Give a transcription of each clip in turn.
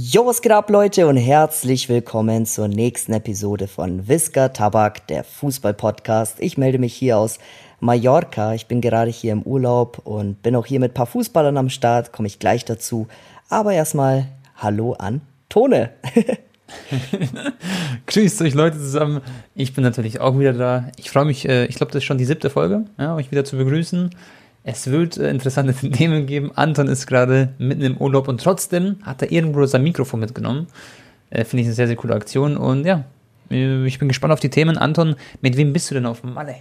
Jo, was geht ab, Leute, und herzlich willkommen zur nächsten Episode von Whisker Tabak, der Fußball-Podcast. Ich melde mich hier aus Mallorca. Ich bin gerade hier im Urlaub und bin auch hier mit ein paar Fußballern am Start, komme ich gleich dazu. Aber erstmal Hallo an Tone. Grüßt euch Leute zusammen. Ich bin natürlich auch wieder da. Ich freue mich, äh, ich glaube, das ist schon die siebte Folge, ja, euch wieder zu begrüßen. Es wird äh, interessante Themen geben. Anton ist gerade mitten im Urlaub und trotzdem hat er irgendwo sein Mikrofon mitgenommen. Äh, Finde ich eine sehr, sehr coole Aktion. Und ja, äh, ich bin gespannt auf die Themen. Anton, mit wem bist du denn auf Malle?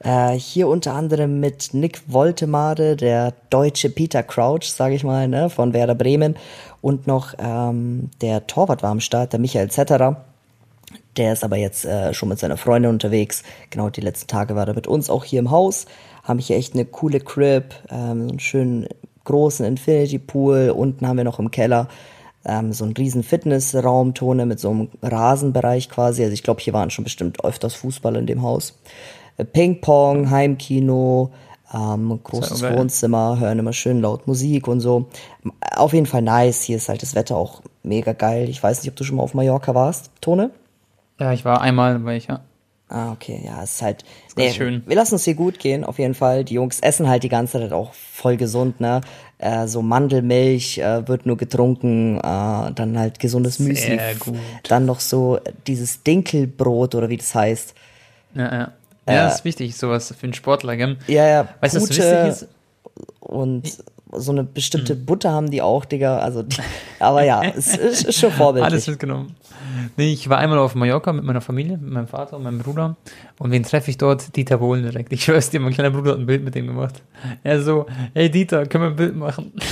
Äh, hier unter anderem mit Nick Woltemade, der deutsche Peter Crouch, sage ich mal, ne, von Werder Bremen. Und noch ähm, der Torwart war am Start, der Michael Zetterer. Der ist aber jetzt äh, schon mit seiner Freundin unterwegs. Genau, die letzten Tage war er mit uns auch hier im Haus haben hier echt eine coole Crib, ähm, einen schönen großen Infinity Pool. Unten haben wir noch im Keller ähm, so einen riesen Fitnessraum, Tone mit so einem Rasenbereich quasi. Also ich glaube, hier waren schon bestimmt öfters Fußball in dem Haus. Äh, Ping-Pong, Heimkino, ähm, großes Wohnzimmer, hören immer schön laut Musik und so. Auf jeden Fall nice. Hier ist halt das Wetter auch mega geil. Ich weiß nicht, ob du schon mal auf Mallorca warst, Tone? Ja, ich war einmal, weil ich ja. Ah, okay, ja, es ist halt. Ist nee, schön. Wir lassen uns hier gut gehen, auf jeden Fall. Die Jungs essen halt die ganze Zeit auch voll gesund, ne? Äh, so Mandelmilch äh, wird nur getrunken, äh, dann halt gesundes Müsli. Sehr gut. Dann noch so dieses Dinkelbrot oder wie das heißt. Ja, ja. Ja, das ist wichtig, sowas für einen Sportler, gell? Ja, ja. Weißt du, was wichtig ist? Und so eine bestimmte mhm. Butter haben die auch, Digga. Also, die, aber ja, es ist, ist schon vorbildlich. Alles mitgenommen. Nee, ich war einmal auf Mallorca mit meiner Familie, mit meinem Vater und meinem Bruder. Und wen treffe ich dort? Dieter Bohlen direkt. Ich schwör's dir, mein kleiner Bruder hat ein Bild mit dem gemacht. Er so, hey Dieter, können wir ein Bild machen?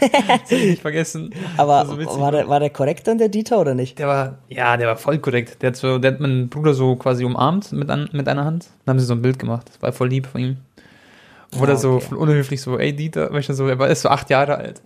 das ich nicht vergessen. Aber war, so war, der, war der korrekt dann, der Dieter, oder nicht? Der war, ja, der war voll korrekt. Der hat, so, der hat meinen Bruder so quasi umarmt mit, an, mit einer Hand. Dann haben sie so ein Bild gemacht. Das war voll lieb von ihm. Oder ah, okay. so unhöflich so, ey Dieter, weißt du, so, er ist so acht Jahre alt.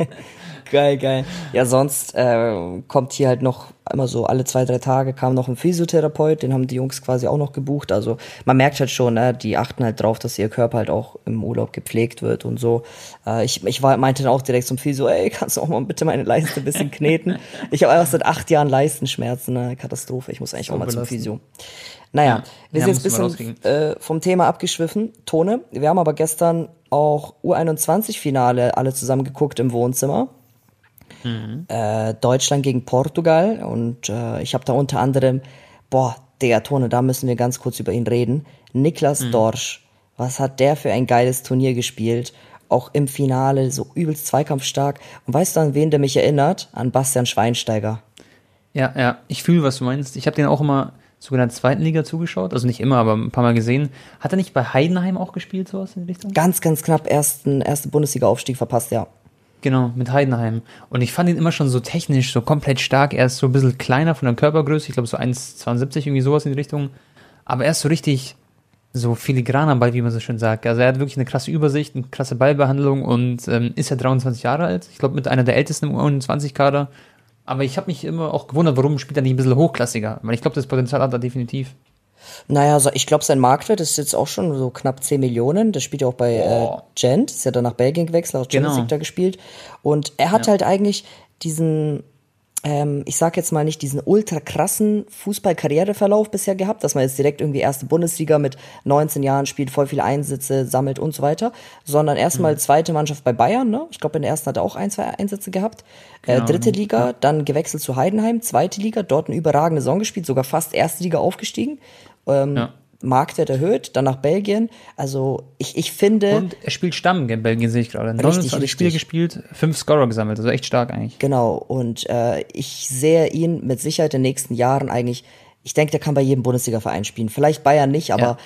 geil, geil. Ja, sonst äh, kommt hier halt noch immer so alle zwei, drei Tage kam noch ein Physiotherapeut, den haben die Jungs quasi auch noch gebucht. Also man merkt halt schon, ne, die achten halt drauf, dass ihr Körper halt auch im Urlaub gepflegt wird und so. Äh, ich ich war, meinte dann auch direkt zum Physio, ey, kannst du auch mal bitte meine Leiste ein bisschen kneten? ich habe einfach seit acht Jahren Leistenschmerzen, eine Katastrophe. Ich muss eigentlich so auch mal zum Physio. Naja, ja, wir sind jetzt ein bisschen äh, vom Thema abgeschwiffen. Tone, wir haben aber gestern auch U21-Finale alle zusammen geguckt im Wohnzimmer. Mhm. Äh, Deutschland gegen Portugal und äh, ich habe da unter anderem, boah, der Tone, da müssen wir ganz kurz über ihn reden. Niklas mhm. Dorsch, was hat der für ein geiles Turnier gespielt? Auch im Finale so übelst zweikampfstark. Und weißt du, an wen der mich erinnert? An Bastian Schweinsteiger. Ja, ja, ich fühle, was du meinst. Ich habe den auch immer der zweiten Liga zugeschaut, also nicht immer, aber ein paar Mal gesehen. Hat er nicht bei Heidenheim auch gespielt, sowas in die Richtung? Ganz, ganz knapp ersten, erste Bundesliga-Aufstieg verpasst, ja. Genau, mit Heidenheim. Und ich fand ihn immer schon so technisch, so komplett stark. Er ist so ein bisschen kleiner von der Körpergröße, ich glaube so 1,72, irgendwie sowas in die Richtung. Aber er ist so richtig so filigran am Ball, wie man so schön sagt. Also er hat wirklich eine krasse Übersicht, eine krasse Ballbehandlung und ähm, ist ja 23 Jahre alt. Ich glaube, mit einer der ältesten im U21-Kader. Aber ich habe mich immer auch gewundert, warum spielt er nicht ein bisschen hochklassiger? Weil ich glaube, das Potenzial hat er definitiv. Naja, also ich glaube, sein Marktwert ist jetzt auch schon so knapp 10 Millionen. Das spielt ja auch bei äh, Gent, ist ja dann nach Belgien gewechselt, auch Champions genau. da gespielt. Und er hat ja. halt eigentlich diesen ähm, ich sag jetzt mal nicht diesen ultra krassen Fußball-Karriereverlauf bisher gehabt, dass man jetzt direkt irgendwie erste Bundesliga mit 19 Jahren spielt, voll viele Einsätze sammelt und so weiter, sondern erstmal mhm. zweite Mannschaft bei Bayern, ne? Ich glaube, in der ersten hat er auch ein, zwei Einsätze gehabt. Äh, genau. Äh, dritte Liga, ja. dann gewechselt zu Heidenheim, zweite Liga, dort eine überragende Saison gespielt, sogar fast erste Liga aufgestiegen. Ähm, ja. Marktwert erhöht, dann nach Belgien. Also ich, ich finde. Und er spielt Stamm in Belgien, sehe ich gerade. 29 Spiele gespielt, fünf Scorer gesammelt, also echt stark eigentlich. Genau, und äh, ich sehe ihn mit Sicherheit in den nächsten Jahren eigentlich, ich denke, der kann bei jedem Bundesliga-Verein spielen. Vielleicht Bayern nicht, aber ja.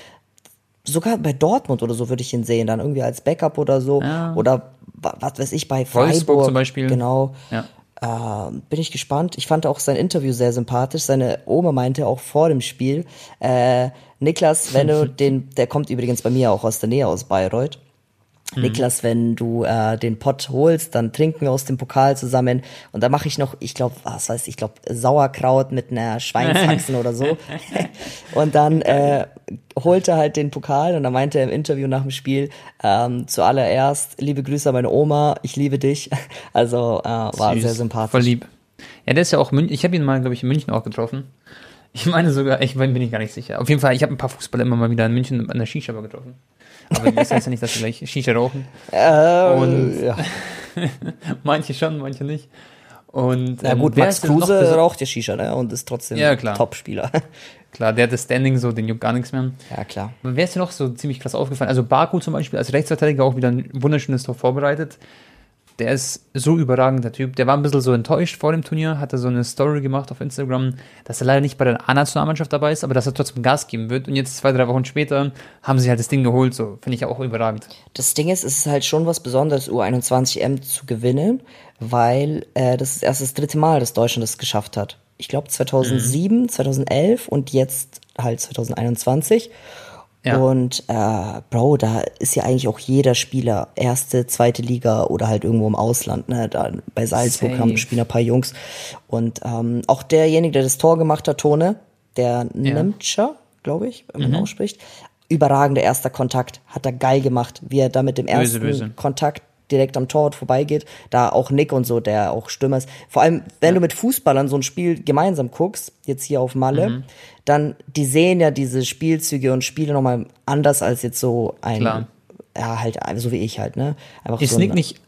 sogar bei Dortmund oder so würde ich ihn sehen, dann irgendwie als Backup oder so. Ja. Oder was weiß ich, bei Freiburg. Wolfsburg zum Beispiel. Genau. Ja. Äh, bin ich gespannt. Ich fand auch sein Interview sehr sympathisch. Seine Oma meinte auch vor dem Spiel, äh, Niklas, wenn du den, der kommt übrigens bei mir auch aus der Nähe aus Bayreuth. Niklas, wenn du äh, den Pott holst, dann trinken wir aus dem Pokal zusammen. Und da mache ich noch, ich glaube, was weiß ich, ich glaube, Sauerkraut mit einer Schweinshaxen oder so. Und dann äh, holte halt den Pokal und dann meinte er im Interview nach dem Spiel, ähm, zuallererst, liebe Grüße an meine Oma, ich liebe dich. Also äh, war Süß. sehr sympathisch. Voll lieb. Ja, der ist ja auch München. Ich habe ihn mal, glaube ich, in München auch getroffen. Ich meine sogar, ich bin ich gar nicht sicher. Auf jeden Fall, ich habe ein paar Fußballer immer mal wieder in München an der Shisha-Bar getroffen. Aber das heißt ja nicht, dass sie gleich Shisha rauchen. Äh, Und- ja. Manche schon, manche nicht. Und Na ähm, gut, Max Kruse raucht ja Shisha, ne? Und ist trotzdem Ja. Top-Spieler. Klar, der hat das Standing so, den juckt gar nichts mehr. ja, klar. Aber Wer ist dir noch so ziemlich krass aufgefallen? Also Baku zum Beispiel als Rechtsverteidiger auch wieder ein wunderschönes Tor vorbereitet. Der ist so überragender Typ. Der war ein bisschen so enttäuscht vor dem Turnier, hat er so eine Story gemacht auf Instagram, dass er leider nicht bei der A-Nationalmannschaft dabei ist, aber dass er trotzdem Gas geben wird. Und jetzt zwei, drei Wochen später haben sie halt das Ding geholt. So finde ich auch überragend. Das Ding ist, es ist halt schon was Besonderes, U21M zu gewinnen, weil äh, das ist erst das dritte Mal, dass Deutschland das geschafft hat. Ich glaube 2007, 2011 und jetzt halt 2021. Ja. Und äh, Bro, da ist ja eigentlich auch jeder Spieler erste, zweite Liga oder halt irgendwo im Ausland. Ne? Da, bei Salzburg Safe. haben spielen ein paar Jungs. Und ähm, auch derjenige, der das Tor gemacht hat, Tone, der Nemtscher, glaube ich, wenn Mhm. man ausspricht, überragender erster Kontakt, hat er geil gemacht, wie er da mit dem ersten böse. Kontakt direkt am Torwart vorbeigeht. Da auch Nick und so, der auch Stürmer ist. Vor allem, wenn du mit Fußballern so ein Spiel gemeinsam guckst, jetzt hier auf Malle, Mhm. dann, die sehen ja diese Spielzüge und Spiele nochmal anders als jetzt so ein, Klar. ja, halt, so wie ich halt, ne? Einfach Ist so Nick nicht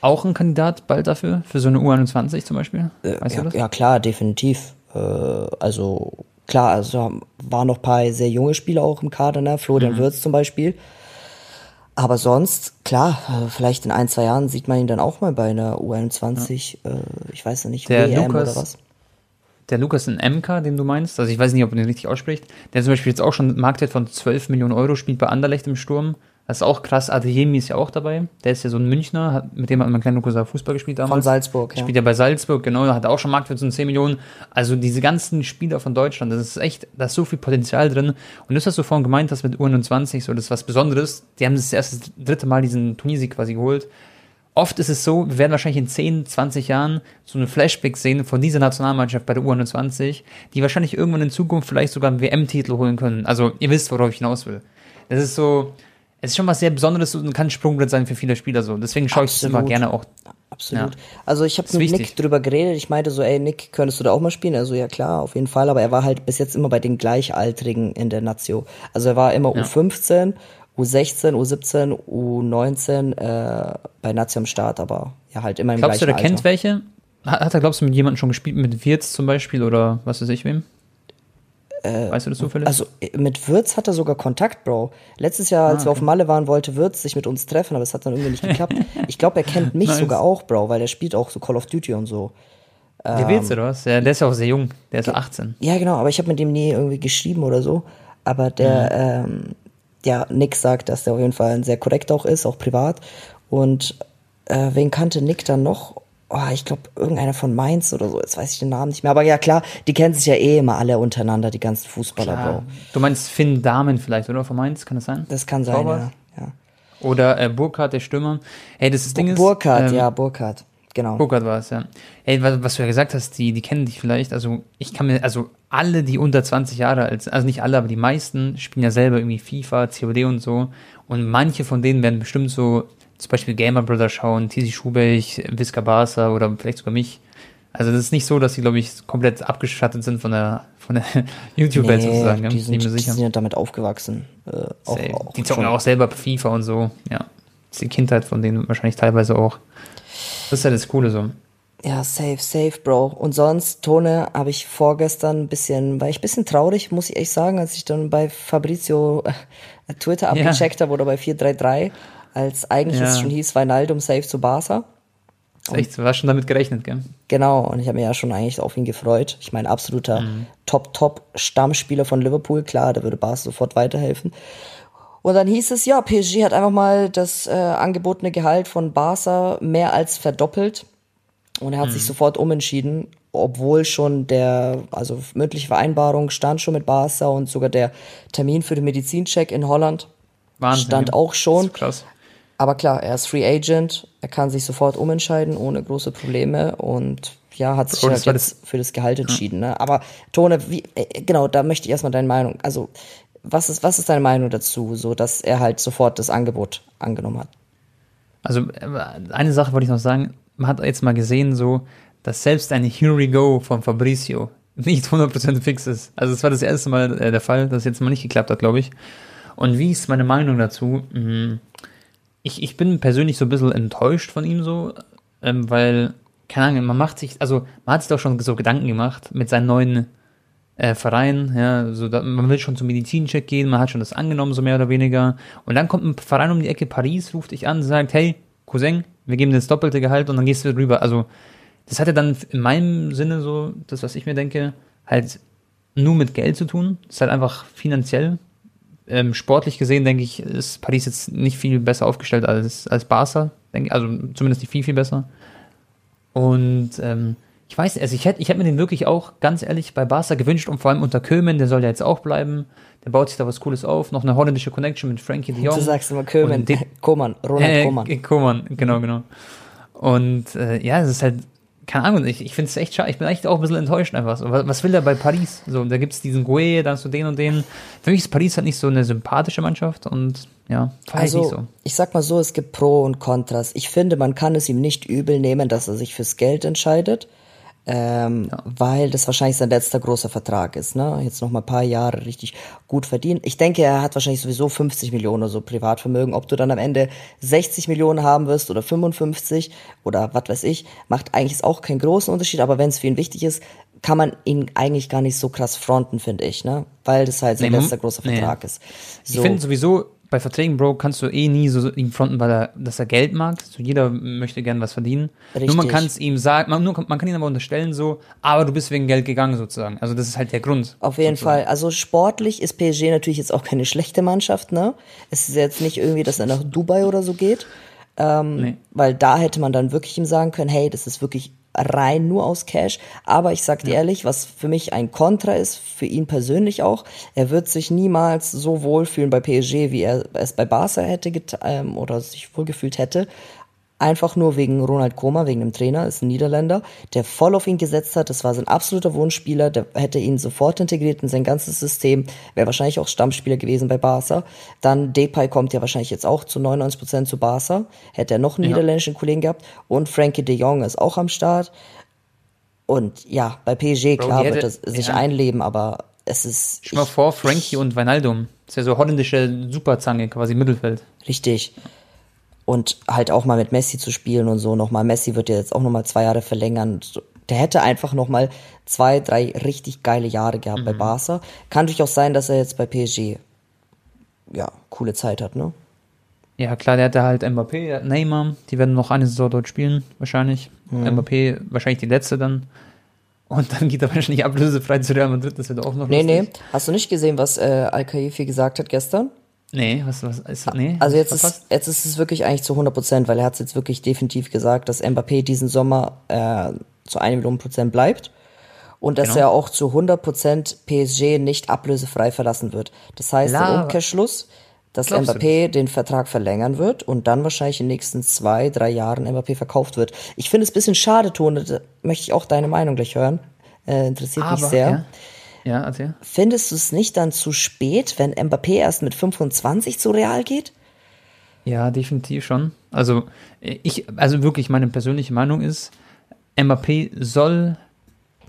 auch ein Kandidat bald dafür? Für so eine U21 zum Beispiel? weißt ja, du das? ja, klar, definitiv. Äh, also, klar, also waren noch ein paar sehr junge Spieler auch im Kader, ne? Florian Mhm. Würz zum Beispiel. Aber sonst, klar, äh, vielleicht in ein, zwei Jahren sieht man ihn dann auch mal bei einer U21, äh, ich weiß ja nicht, Der WM Lukas- oder was. Der Lukas in MK, den du meinst, also ich weiß nicht, ob man den richtig ausspricht, der zum Beispiel jetzt auch schon einen Marktwert von 12 Millionen Euro spielt bei Anderlecht im Sturm. Das ist auch krass. Adeyemi ist ja auch dabei. Der ist ja so ein Münchner, hat, mit dem hat mein kleiner Lukas Fußball gespielt damals. Von Salzburg, ja. Spielt ja bei Salzburg, genau, da hat er auch schon Marktwert von 10 Millionen. Also diese ganzen Spieler von Deutschland, das ist echt, da ist so viel Potenzial drin. Und das, was du vorhin gemeint hast mit U21, so das ist was Besonderes. Die haben das erste, das dritte Mal diesen Turniersieg quasi geholt. Oft ist es so, wir werden wahrscheinlich in 10, 20 Jahren so eine Flashback sehen von dieser Nationalmannschaft bei der U21, die wahrscheinlich irgendwann in Zukunft vielleicht sogar einen WM-Titel holen können. Also ihr wisst, worauf ich hinaus will. Das ist so, es ist schon was sehr Besonderes und kann ein Sprungbrett sein für viele Spieler so. Deswegen schaue ich es immer gerne auch. Absolut. Ja. Also ich habe mit wichtig. Nick drüber geredet. Ich meinte so, ey Nick, könntest du da auch mal spielen? Also ja klar, auf jeden Fall. Aber er war halt bis jetzt immer bei den Gleichaltrigen in der Nazio. Also er war immer U15, U16, U17, U19 äh, bei Nazio am Start, aber ja halt immer im Glaubst du, der kennt Alter. welche? Hat, hat er, glaubst du, mit jemandem schon gespielt, mit Wirtz zum Beispiel oder was weiß ich wem? Weißt du das zufällig? Also äh, mit Würz hat er sogar Kontakt, Bro. Letztes Jahr, Ah, als wir auf Malle waren, wollte Würz sich mit uns treffen, aber es hat dann irgendwie nicht geklappt. Ich glaube, er kennt mich Nice. sogar auch, Bro, weil er spielt auch so Call of Duty und so. der Wirtz oder was? Ja, der ist ja auch sehr jung. Der ist 18. Ja, genau, aber ich habe mit dem nie irgendwie geschrieben oder so. Aber der, ähm, ja, Nick sagt, dass der auf jeden Fall ein sehr korrekt auch ist, auch privat. Und äh, wen kannte Nick dann noch? Oh, ich glaube, irgendeiner von Mainz oder so, jetzt weiß ich den Namen nicht mehr. Aber ja, klar, die kennen sich ja eh immer alle untereinander, die ganzen Fußballer, Bro. Du meinst Finn Dahmen vielleicht, oder? Von Mainz, kann das sein? Das kann sein, ja. ja. Oder äh, Burkhardt, der Stürmer. Hey, das, das Ding ist. Burkhardt, ähm, ja, Burkhardt. Genau. Burkhardt war es, ja. Ey, was, was du ja gesagt hast, die, die kennen dich vielleicht. Also, ich kann mir, also alle, die unter 20 Jahre alt sind, also nicht alle, aber die meisten spielen ja selber irgendwie FIFA, COD und so. Und manche von denen werden bestimmt so zum Beispiel Gamer Brother schauen, Tizi Schubech, Visca Barca oder vielleicht sogar mich. Also, das ist nicht so, dass die, glaube ich, komplett abgeschattet sind von der, von der YouTube-Welt sozusagen. Ja? die, sind, die sind ja damit aufgewachsen. Äh, auch, auch die zocken schon. auch selber FIFA und so. Ja. Das ist die Kindheit von denen wahrscheinlich teilweise auch. Das ist ja das Coole so. Ja, safe, safe, Bro. Und sonst, Tone, habe ich vorgestern ein bisschen, war ich ein bisschen traurig, muss ich echt sagen, als ich dann bei Fabrizio äh, Twitter Ja. abgecheckt habe oder bei 433, als eigentlich es Ja. schon hieß, Weinaldum safe zu Barca. Echt, du hast schon damit gerechnet, gell? Genau, und ich habe mich ja schon eigentlich auf ihn gefreut. Ich meine, absoluter Top-Top-Stammspieler von Liverpool, klar, da würde Barca sofort weiterhelfen. Und dann hieß es, ja, PSG hat einfach mal das äh, angebotene Gehalt von Barca mehr als verdoppelt. Und er hat sich sofort umentschieden, obwohl schon der, also mündliche Vereinbarung stand schon mit Barca und sogar der Termin für den Medizincheck in Holland Wahnsinn. stand auch schon. Krass. Aber klar, er ist Free Agent, er kann sich sofort umentscheiden ohne große Probleme und ja, hat sich Bro, halt das für das Gehalt entschieden. Ne? Aber Tone, wie, äh, genau, da möchte ich erstmal deine Meinung. Also, was ist, was ist deine Meinung dazu, so dass er halt sofort das Angebot angenommen hat? Also äh, eine Sache wollte ich noch sagen, man hat jetzt mal gesehen, so, dass selbst ein Here we go von Fabricio nicht 100% fix ist. Also es war das erste Mal äh, der Fall, dass es jetzt mal nicht geklappt hat, glaube ich. Und wie ist meine Meinung dazu? Hm, Ich, ich bin persönlich so ein bisschen enttäuscht von ihm so, ähm, weil, keine Ahnung, man macht sich, also man hat sich doch schon so Gedanken gemacht mit seinen neuen äh, Verein, ja, so da, man will schon zum Medizincheck gehen, man hat schon das angenommen, so mehr oder weniger. Und dann kommt ein Verein um die Ecke, Paris, ruft dich an, sagt, hey, Cousin, wir geben dir das doppelte Gehalt und dann gehst du rüber. Also, das hatte dann in meinem Sinne so, das, was ich mir denke, halt nur mit Geld zu tun. Das ist halt einfach finanziell. Ähm, sportlich gesehen, denke ich, ist Paris jetzt nicht viel besser aufgestellt als, als Barca. Denke, also zumindest nicht viel, viel besser. Und ähm, ich weiß, also ich hätte ich hätte mir den wirklich auch ganz ehrlich bei Barca gewünscht und vor allem unter Kömen, der soll ja jetzt auch bleiben. Der baut sich da was Cooles auf. Noch eine holländische Connection mit Frankie de Jong. Du sagst immer Kömen, Koman, Ronald Äh, Koman. Koman, genau, genau. Und äh, ja, es ist halt, keine Ahnung, ich, ich finde es echt schade. Ich bin echt auch ein bisschen enttäuscht einfach. So, was, was will der bei Paris? So, da gibt es diesen Gue, da hast du den und den. Für mich ist Paris halt nicht so eine sympathische Mannschaft und ja, ich Also, nicht so. ich sag mal so, es gibt Pro und Kontras. Ich finde, man kann es ihm nicht übel nehmen, dass er sich fürs Geld entscheidet, ähm, weil das wahrscheinlich sein letzter großer Vertrag ist. Ne? Jetzt noch mal ein paar Jahre richtig gut verdient. Ich denke, er hat wahrscheinlich sowieso 50 Millionen oder so Privatvermögen. Ob du dann am Ende 60 Millionen haben wirst oder 55 oder was weiß ich, macht eigentlich auch keinen großen Unterschied. Aber wenn es für ihn wichtig ist, kann man ihn eigentlich gar nicht so krass fronten, finde ich, ne? Weil das halt sein Nee, letzter großer nee. Vertrag ist. Ich finde sowieso, bei Verträgen, Bro, kannst du eh nie so ihn fronten, weil er, dass er Geld mag. So jeder möchte gern was verdienen. Nur man Richtig. kann es ihm sagen, man, nur, man kann ihn aber unterstellen so, aber du bist wegen Geld gegangen sozusagen. Also das ist halt der Grund. Auf jeden sozusagen. Fall. Also sportlich ist PSG natürlich jetzt auch keine schlechte Mannschaft, ne? Es ist jetzt nicht irgendwie, dass er nach Dubai oder so geht. Ähm, Nee. Weil da hätte man dann wirklich ihm sagen können, hey, das ist wirklich rein nur aus Cash. Aber ich sag dir ehrlich, was für mich ein Kontra ist, für ihn persönlich auch, er wird sich niemals so wohlfühlen bei PSG, wie er es bei Barca hätte geta- ähm, oder sich wohlgefühlt hätte. Einfach nur wegen Ronald Koeman, wegen dem Trainer, ist ein Niederländer, der voll auf ihn gesetzt hat. Das war sein absoluter Wunschspieler. Der hätte ihn sofort integriert in sein ganzes System. Wäre wahrscheinlich auch Stammspieler gewesen bei Barca. Dann Depay kommt ja wahrscheinlich jetzt auch zu 99% zu Barca. Hätte er noch einen Ja. niederländischen Kollegen gehabt. Und Frankie de Jong ist auch am Start. Und ja, bei PSG, Bro, klar, die wird hätte- er sich ja. einleben, aber es ist. Stell mal ich- vor, Frankie und Wijnaldum. Das ist ja so holländische Superzange, quasi Mittelfeld. Richtig. Und halt auch mal mit Messi zu spielen und so nochmal. Messi wird ja jetzt auch nochmal zwei Jahre verlängern. Der hätte einfach nochmal zwei, drei richtig geile Jahre gehabt bei Barca. Kann durchaus sein, dass er jetzt bei PSG ja, coole Zeit hat, ne? Ja, klar, der hatte halt Mbappé, der hat Neymar, die werden noch eine Saison dort spielen, wahrscheinlich. Mhm. Mbappé wahrscheinlich die letzte dann. Und dann geht er wahrscheinlich ablösefrei zu Real Madrid, das wird auch noch Nee, nee. lustig. Hast du nicht gesehen, was äh, Al-Khalifi gesagt hat gestern? Nee, was, was ist nee? Also jetzt verpasst? ist, jetzt ist es wirklich eigentlich zu 100 Prozent, weil er hat es jetzt wirklich definitiv gesagt, dass Mbappé diesen Sommer äh, zu 1 Million Prozent bleibt und dass Genau. er auch zu 100 Prozent PSG nicht ablösefrei verlassen wird. Das heißt im Laber. Umkehrschluss, dass Glaubst Mbappé den Vertrag verlängern wird und dann wahrscheinlich in den nächsten zwei, drei Jahren Mbappé verkauft wird. Ich finde es ein bisschen schade, Tone, da möchte ich auch deine Meinung gleich hören. Äh, interessiert mich sehr. ja. Ja, erzähl. Findest du es nicht dann zu spät, wenn Mbappé erst mit 25 zu Real geht? Ja, definitiv schon. Also, ich, also wirklich, meine persönliche Meinung ist, Mbappé soll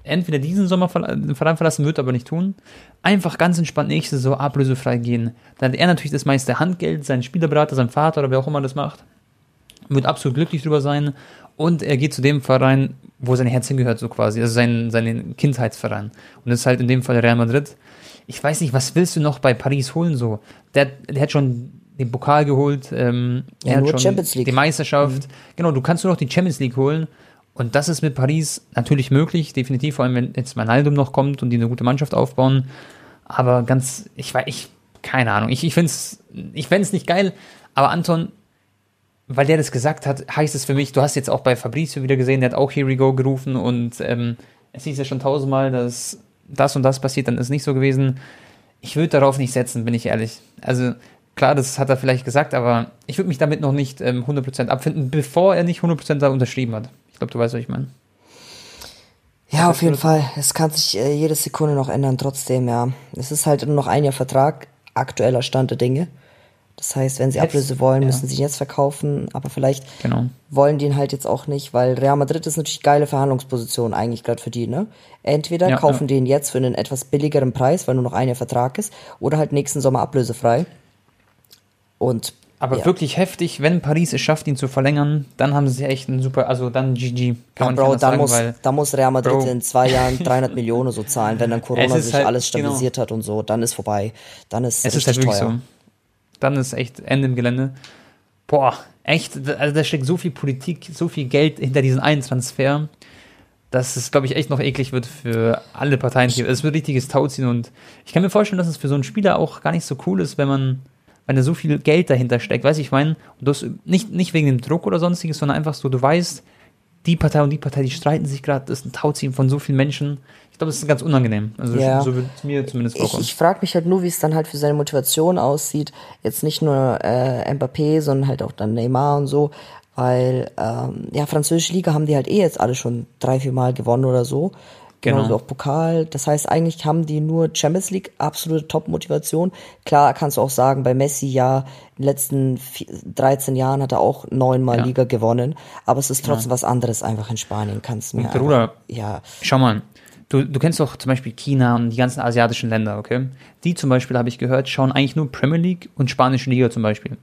entweder diesen Sommer den Verein verlassen, wird aber nicht tun. Einfach ganz entspannt nächste Saison ablösefrei gehen. Dann hat er natürlich das meiste Handgeld, sein Spielerberater, sein Vater oder wer auch immer das macht. Wird absolut glücklich drüber sein. Und er geht zu dem Verein, wo sein Herz hingehört, so quasi. Also sein, seinen Kindheitsverein. Und das ist halt in dem Fall Real Madrid. Ich weiß nicht, was willst du noch bei Paris holen so? Der, der hat schon den Pokal geholt, ähm, Ja, er hat nur schon Champions League. die Meisterschaft. Genau, du kannst nur noch die Champions League holen. Und das ist mit Paris natürlich möglich, definitiv, vor allem wenn jetzt Wijnaldum noch kommt und die eine gute Mannschaft aufbauen. Aber ganz, ich weiß, ich, keine Ahnung, ich, ich finde es ich fänd's nicht geil, aber Anton, weil der das gesagt hat, heißt es für mich, du hast jetzt auch bei Fabrizio wieder gesehen, der hat auch Here we go gerufen und ähm, es hieß ja schon tausendmal, dass das und das passiert, dann ist nicht so gewesen. Ich würde darauf nicht setzen, bin ich ehrlich. Also klar, das hat er vielleicht gesagt, aber ich würde mich damit noch nicht ähm, 100% abfinden, bevor er nicht 100% da unterschrieben hat. Ich glaube, du weißt, was ich meine. Ja, auf jeden Fall. Es kann sich äh, jede Sekunde noch ändern, trotzdem, ja. Es ist halt nur noch ein Jahr Vertrag, aktueller Stand der Dinge. Das heißt, wenn sie Jetzt, Ablöse wollen, ja. müssen sie ihn jetzt verkaufen, aber vielleicht Genau. wollen die ihn halt jetzt auch nicht, weil Real Madrid ist natürlich geile Verhandlungsposition eigentlich gerade für die, ne? Entweder Ja, kaufen ja. die ihn jetzt für einen etwas billigeren Preis, weil nur noch ein Jahr Vertrag ist, oder halt nächsten Sommer ablösefrei. Und Aber ja. wirklich heftig, wenn Paris es schafft, ihn zu verlängern, dann haben sie echt einen super, also dann GG. Kann man Ja, Bro, nicht da anders muss, muss Real Madrid Bro. in zwei Jahren 300 Millionen so zahlen, wenn dann Corona sich halt- alles stabilisiert hat und so, dann ist vorbei. Dann ist es ist halt wirklich teuer. so. Dann ist echt Ende im Gelände. Boah, echt, also da steckt so viel Politik, so viel Geld hinter diesen einen Transfer, dass es, glaube ich, echt noch eklig wird für alle Parteien. Es wird richtiges Tauziehen und ich kann mir vorstellen, dass es für so einen Spieler auch gar nicht so cool ist, wenn man, wenn da so viel Geld dahinter steckt. Weiß ich meine, und das nicht, nicht wegen dem Druck oder sonstiges, sondern einfach so, du weißt, die Partei und die Partei, die streiten sich gerade, das ist ein Tauziehen von so vielen Menschen. Ich glaube, das ist ganz unangenehm. Also Ja. so wird es mir zumindest Ich, vorkommen. ich frage mich halt nur, wie es dann halt für seine Motivation aussieht. Jetzt nicht nur äh, Mbappé, sondern halt auch dann Neymar und so. Weil, ähm, ja, französische Liga haben die halt eh jetzt alle schon drei, vier Mal gewonnen oder so. Genau. Genauso auch Pokal. Das heißt, eigentlich haben die nur Champions League, absolute Top-Motivation. Klar kannst du auch sagen, bei Messi ja, in den letzten vier, 13 Jahren hat er auch neunmal Ja. Liga gewonnen. Aber es ist trotzdem was anderes einfach in Spanien. Kannst du mir Bruder, ja, Schau mal, du, du kennst doch zum Beispiel China und die ganzen asiatischen Länder, okay? Die zum Beispiel, habe ich gehört, schauen eigentlich nur Premier League und spanische Liga zum Beispiel.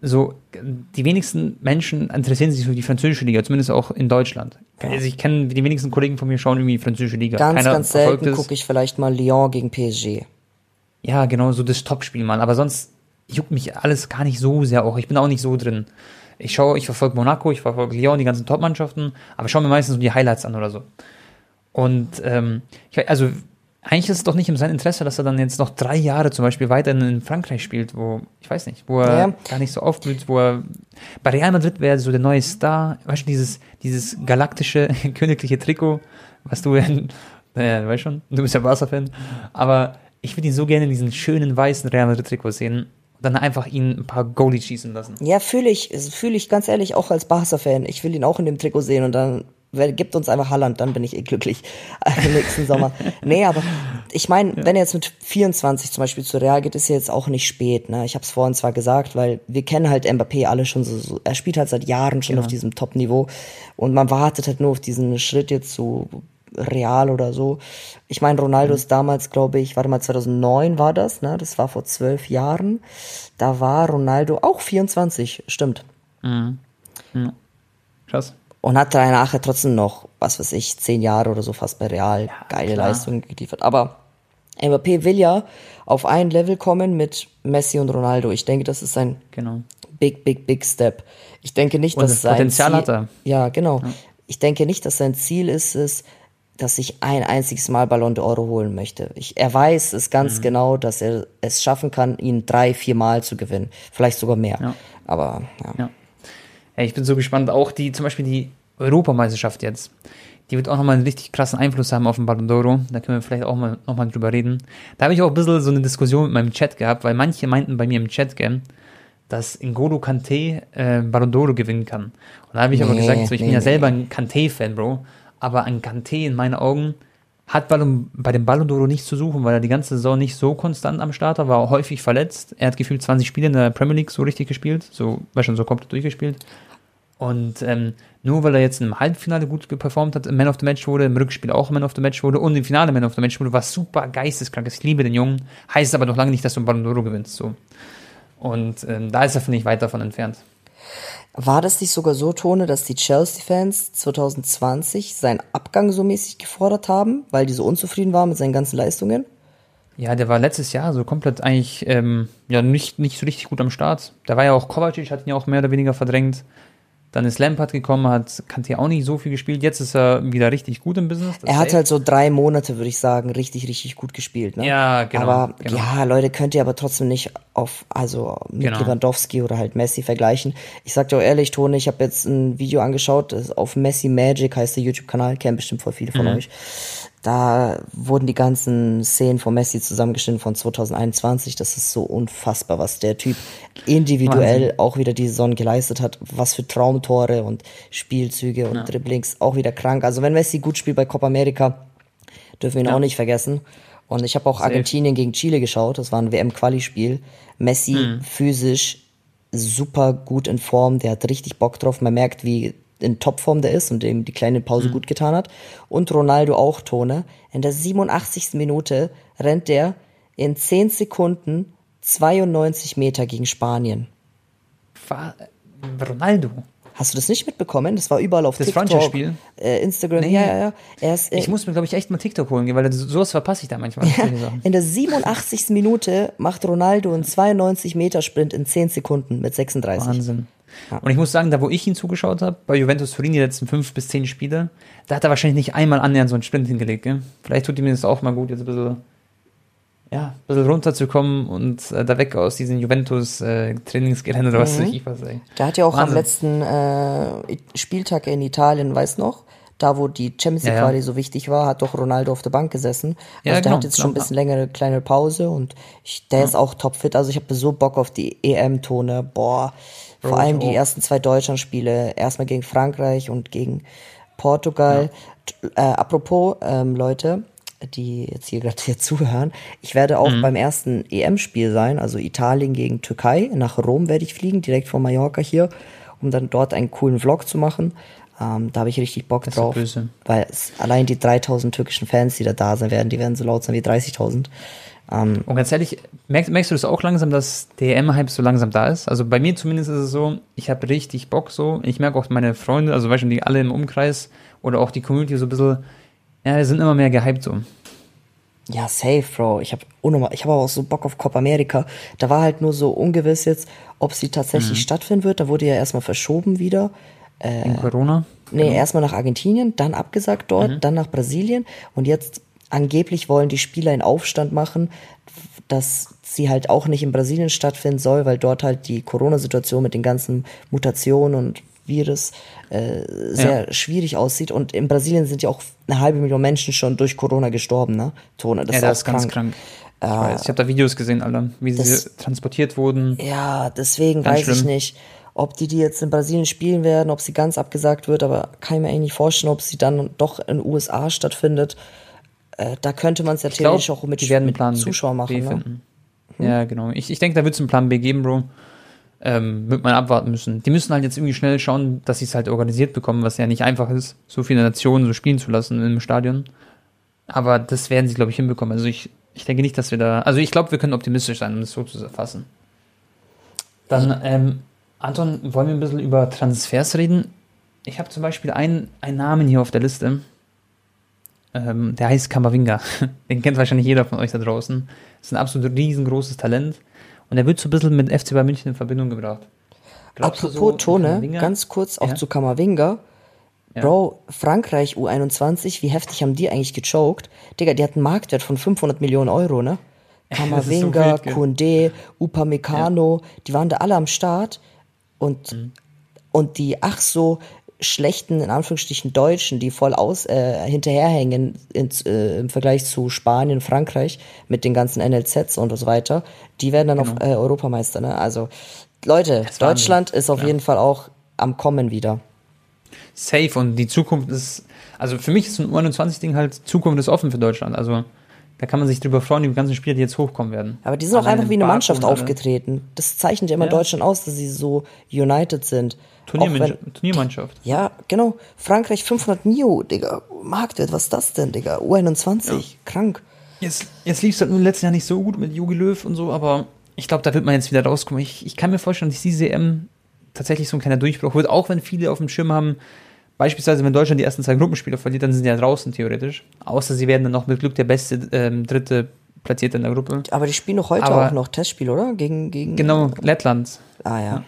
So, die wenigsten Menschen interessieren sich für die französische Liga, zumindest auch in Deutschland. Also ich kenne, die wenigsten Kollegen von mir schauen irgendwie die französische Liga. ganz, Keiner ganz selten gucke ich vielleicht mal Lyon gegen PSG. Ja, genau, so das Topspiel mal. Aber sonst juckt mich alles gar nicht so sehr auch. Ich bin auch nicht so drin. Ich schaue, ich verfolge Monaco, ich verfolge Lyon, die ganzen Top-Mannschaften, aber schaue mir meistens nur die Highlights an oder so. Und ähm, ich, also eigentlich ist es doch nicht in seinem Interesse, dass er dann jetzt noch drei Jahre zum Beispiel weiter in Frankreich spielt, wo, ich weiß nicht, wo er Ja. gar nicht so aufblüht, wo er bei Real Madrid wäre so der neue Star, weißt du, dieses, dieses galaktische, königliche Trikot, was du, naja, du weißt schon, du bist ja Barca-Fan, aber ich würde ihn so gerne in diesen schönen weißen Real Madrid-Trikot sehen und dann einfach ihn ein paar Goalies schießen lassen. Ja, fühle ich, fühle ich ganz ehrlich auch als Barca-Fan. Ich will ihn auch in dem Trikot sehen und dann gibt uns einfach Halland, dann bin ich eh glücklich im nächsten Sommer. Nee, aber ich meine, wenn er jetzt mit 24 zum Beispiel zu Real geht, ist ja jetzt auch nicht spät. Ne? Ich habe es vorhin zwar gesagt, weil wir kennen halt Mbappé alle schon so, so. Er spielt halt seit Jahren schon Genau. auf diesem Top-Niveau und man wartet halt nur auf diesen Schritt jetzt zu Real oder so. Ich meine, Ronaldo ist damals, glaube ich, warte mal, 2009 war das, ne? Das war vor zwölf Jahren. Da war Ronaldo auch 24, stimmt. Krass. Und hat dann nachher trotzdem noch, was weiß ich, zehn Jahre oder so fast bei Real geile klar. Leistungen geliefert. Aber Mbappé will ja auf ein Level kommen mit Messi und Ronaldo. Ich denke, das ist ein Genau. big, big, big step. Ich denke nicht, Und dass das sein Potenzial Ziel, hat er. Ja, genau. Ich denke nicht, dass sein Ziel ist es, dass ich ein einziges Mal Ballon d'Or holen möchte. Ich, er weiß es Mhm. ganz genau, dass er es schaffen kann, ihn drei, vier Mal zu gewinnen. Vielleicht sogar mehr. Ja. Aber ja. Ja. Ich bin so gespannt. Auch die, zum Beispiel die Europameisterschaft jetzt. Die wird auch nochmal einen richtig krassen Einfluss haben auf den Ballon d'Oro. Da können wir vielleicht auch mal nochmal drüber reden. Da habe ich auch ein bisschen so eine Diskussion mit meinem Chat gehabt, weil manche meinten bei mir im Chat, gell, dass N'Golo Kante äh, Ballon d'Oro gewinnen kann. Und da habe ich aber Nee, gesagt, so, ich nee, bin ja nee. selber ein Kante-Fan, Bro. Aber ein Kante in meinen Augen hat Ballon, bei dem Ballon d'Oro nichts zu suchen, weil er die ganze Saison nicht so konstant am Start war, war häufig verletzt. Er hat gefühlt 20 Spiele in der Premier League so richtig gespielt, so, war schon so komplett durchgespielt. Und ähm, nur weil er jetzt im Halbfinale gut performt hat, Man of the Match wurde, im Rückspiel auch Man of the Match wurde und im Finale Man of the Match wurde, was super geisteskrank ist. Ich liebe den Jungen. Heißt aber noch lange nicht, dass du einen Ballon d'Oro gewinnst. So. Und ähm, da ist er, finde ich, weit davon entfernt. War das nicht sogar so, Tone, dass die Chelsea-Fans 2020 seinen Abgang so mäßig gefordert haben, weil die so unzufrieden waren mit seinen ganzen Leistungen? Ja, der war letztes Jahr so komplett eigentlich ähm, ja nicht, nicht so richtig gut am Start. Da war ja auch Kovacic, hat ihn ja auch mehr oder weniger verdrängt. Dann ist Lampard gekommen, hat Kanté auch nicht so viel gespielt. Jetzt ist er wieder richtig gut im Business. Er hat halt so drei Monate, würde ich sagen, richtig, richtig gut gespielt. Ne? Ja, genau, Aber genau. ja, Leute, könnt ihr aber trotzdem nicht auf, also mit Genau. Lewandowski oder halt Messi vergleichen. Ich sag dir auch ehrlich, Tone, ich habe jetzt ein Video angeschaut, auf Messi Magic heißt der YouTube-Kanal, kennen bestimmt voll viele von Mhm. euch. Da wurden die ganzen Szenen von Messi zusammengeschnitten von 2021. Das ist so unfassbar, was der Typ individuell Wahnsinn. auch wieder die Saison geleistet hat. Was für Traumtore und Spielzüge und Ja. Dribblings. Auch wieder krank. Also wenn Messi gut spielt bei Copa America, dürfen wir ihn Ja. auch nicht vergessen. Und ich habe auch Safe. Argentinien gegen Chile geschaut. Das war ein WM-Quali-Spiel. Messi Mhm. physisch super gut in Form. Der hat richtig Bock drauf. Man merkt, wie in Topform der ist und dem die kleine Mhm. Pause gut getan hat. Und Ronaldo auch, Tone. In der 87. Minute rennt der in 10 Sekunden 92 Meter gegen Spanien. Ronaldo. Hast du das nicht mitbekommen? Das war überall auf Das TikTok, Freundschaftsspiel? äh, Instagram. Nee. Ja, ja, ja. Er ist, äh, Ich muss mir, glaube ich, echt mal TikTok holen, gehen, weil so- sowas verpasse ich da manchmal. Sachen. In der 87. Minute macht Ronaldo einen 92 Meter Sprint in 10 Sekunden mit 36. Wahnsinn. Und ich muss sagen, da wo ich ihn zugeschaut habe, bei Juventus Turin die letzten fünf bis zehn Spiele, da hat er wahrscheinlich nicht einmal annähernd so einen Sprint hingelegt. Gell? Vielleicht tut ihm das auch mal gut, jetzt ein bisschen, ja, ein bisschen runterzukommen und äh, da weg aus diesem Juventus-Trainingsgelände oder was weiß ich was. Ey. Der hat ja auch am Wahnsinn. letzten äh, Spieltag in Italien, weiß noch, da wo die Champions League Ja, ja. Quali so wichtig war, hat doch Ronaldo auf der Bank gesessen. Also Ja, der genau, hat jetzt schon ein bisschen längere kleine Pause und ich, der ist auch topfit. Also ich habe so Bock auf die EM-Tone. Boah, vor Bro, ich allem die ersten zwei Deutschlandspiele, erstmal gegen Frankreich und gegen Portugal. Äh, apropos, ähm, Leute, die jetzt hier gerade hier zuhören, ich werde auch beim ersten EM-Spiel sein, also Italien gegen Türkei. Nach Rom werde ich fliegen, direkt von Mallorca hier, um dann dort einen coolen Vlog zu machen. Ähm, da habe ich richtig Bock Das drauf, böse. weil es, allein die 3000 türkischen Fans, die da da sein werden, die werden so laut sein wie 30.000. Ähm, Und ganz ehrlich, merkst, merkst du das auch langsam, dass der EM-Hype so langsam da ist? Also bei mir zumindest ist es so, ich habe richtig Bock so. Ich merke auch meine Freunde, also weißt du, die alle im Umkreis oder auch die Community so ein bisschen, ja, die sind immer mehr gehypt so. Ja, safe, Bro. Ich habe ich hab aber auch so Bock auf Copa America. Da war halt nur so ungewiss jetzt, ob sie tatsächlich stattfinden wird. Da wurde ja erstmal verschoben wieder. In Corona. Nee, erstmal nach Argentinien, dann abgesagt dort, dann nach Brasilien. Und jetzt angeblich wollen die Spieler einen Aufstand machen, dass sie halt auch nicht in Brasilien stattfinden soll, weil dort halt die Corona-Situation mit den ganzen Mutationen und Virus äh, sehr schwierig aussieht. Und in Brasilien sind ja auch eine halbe Million Menschen schon durch Corona gestorben, ne? Tone, das ja, ist das ist ganz krank. krank. Ich weiß. Ich habe da Videos gesehen, Alter, wie sie Das- transportiert wurden. Ja, deswegen Ganz weiß ich schlimm. nicht, ob die die jetzt in Brasilien spielen werden, ob sie ganz abgesagt wird, aber kann ich mir eigentlich nicht vorstellen, ob sie dann doch in den USA stattfindet. Äh, da könnte man es ja Ich glaub, theoretisch auch mit, die werden mit Plan Zuschauern machen. Ne? finden. Ja, genau. Ich, ich denke, da wird es einen Plan B geben, Bro. Ähm, wird man abwarten müssen. Die müssen halt jetzt irgendwie schnell schauen, dass sie es halt organisiert bekommen, was ja nicht einfach ist, so viele Nationen so spielen zu lassen im Stadion. Aber das werden sie, glaube ich, hinbekommen. Also ich, ich denke nicht, dass wir da. Also ich glaube, wir können optimistisch sein, um das so zu erfassen. Dann, ähm, Anton, wollen wir ein bisschen über Transfers reden? Ich habe zum Beispiel einen, einen Namen hier auf der Liste. Ähm, der heißt Kamavinga. Den kennt wahrscheinlich jeder von euch da draußen. ist ein absolut riesengroßes Talent. Und er wird so ein bisschen mit FC Bayern München in Verbindung gebracht. Glaubst Apropos so, Tone, ganz kurz auch Ja? zu Kamavinga. Ja. Bro, Frankreich U21, wie heftig haben die eigentlich gechoked? Digga, die hatten einen Marktwert von 500 Millionen Euro, ne? so Kamavinga, gell? Koundé, Upamecano, die waren da alle am Start und, Mhm. und die ach so schlechten, in Anführungsstrichen Deutschen, die voll aus äh, hinterherhängen ins, äh, im Vergleich zu Spanien, Frankreich mit den ganzen NLZs und so weiter, die werden dann Genau. äh, Europameister, ne? Also Leute, Deutschland ist auf Ja. jeden Fall auch am Kommen wieder. Safe und die Zukunft ist, also für mich ist so ein U21-Ding halt, Zukunft ist offen für Deutschland. Also da kann man sich drüber freuen, die ganzen Spieler, die jetzt hochkommen werden. Aber die sind auch einfach wie eine Mbappé Mannschaft aufgetreten. Das zeichnet ja immer Ja. Deutschland aus, dass sie so united sind. Turniermannschaft. wenn, Turniermannschaft. ja, genau. Frankreich 500 Mio, Digga. Marktwert, was ist das denn, Digga? U21, krank. Jetzt, jetzt lief es halt nur im letzten Jahr nicht so gut mit Jogi Löw und so, aber ich glaube, da wird man jetzt wieder rauskommen. Ich, ich kann mir vorstellen, dass diese EM tatsächlich so ein kleiner Durchbruch wird, auch wenn viele auf dem Schirm haben, beispielsweise wenn Deutschland die ersten zwei Gruppenspiele verliert, dann sind sie ja draußen theoretisch. Außer sie werden dann noch mit Glück der beste ähm, dritte Platzierte in der Gruppe. Aber die spielen doch heute Aber- auch noch Testspiel, oder? Gegen, gegen. Genau, Lettland. Ah, ja.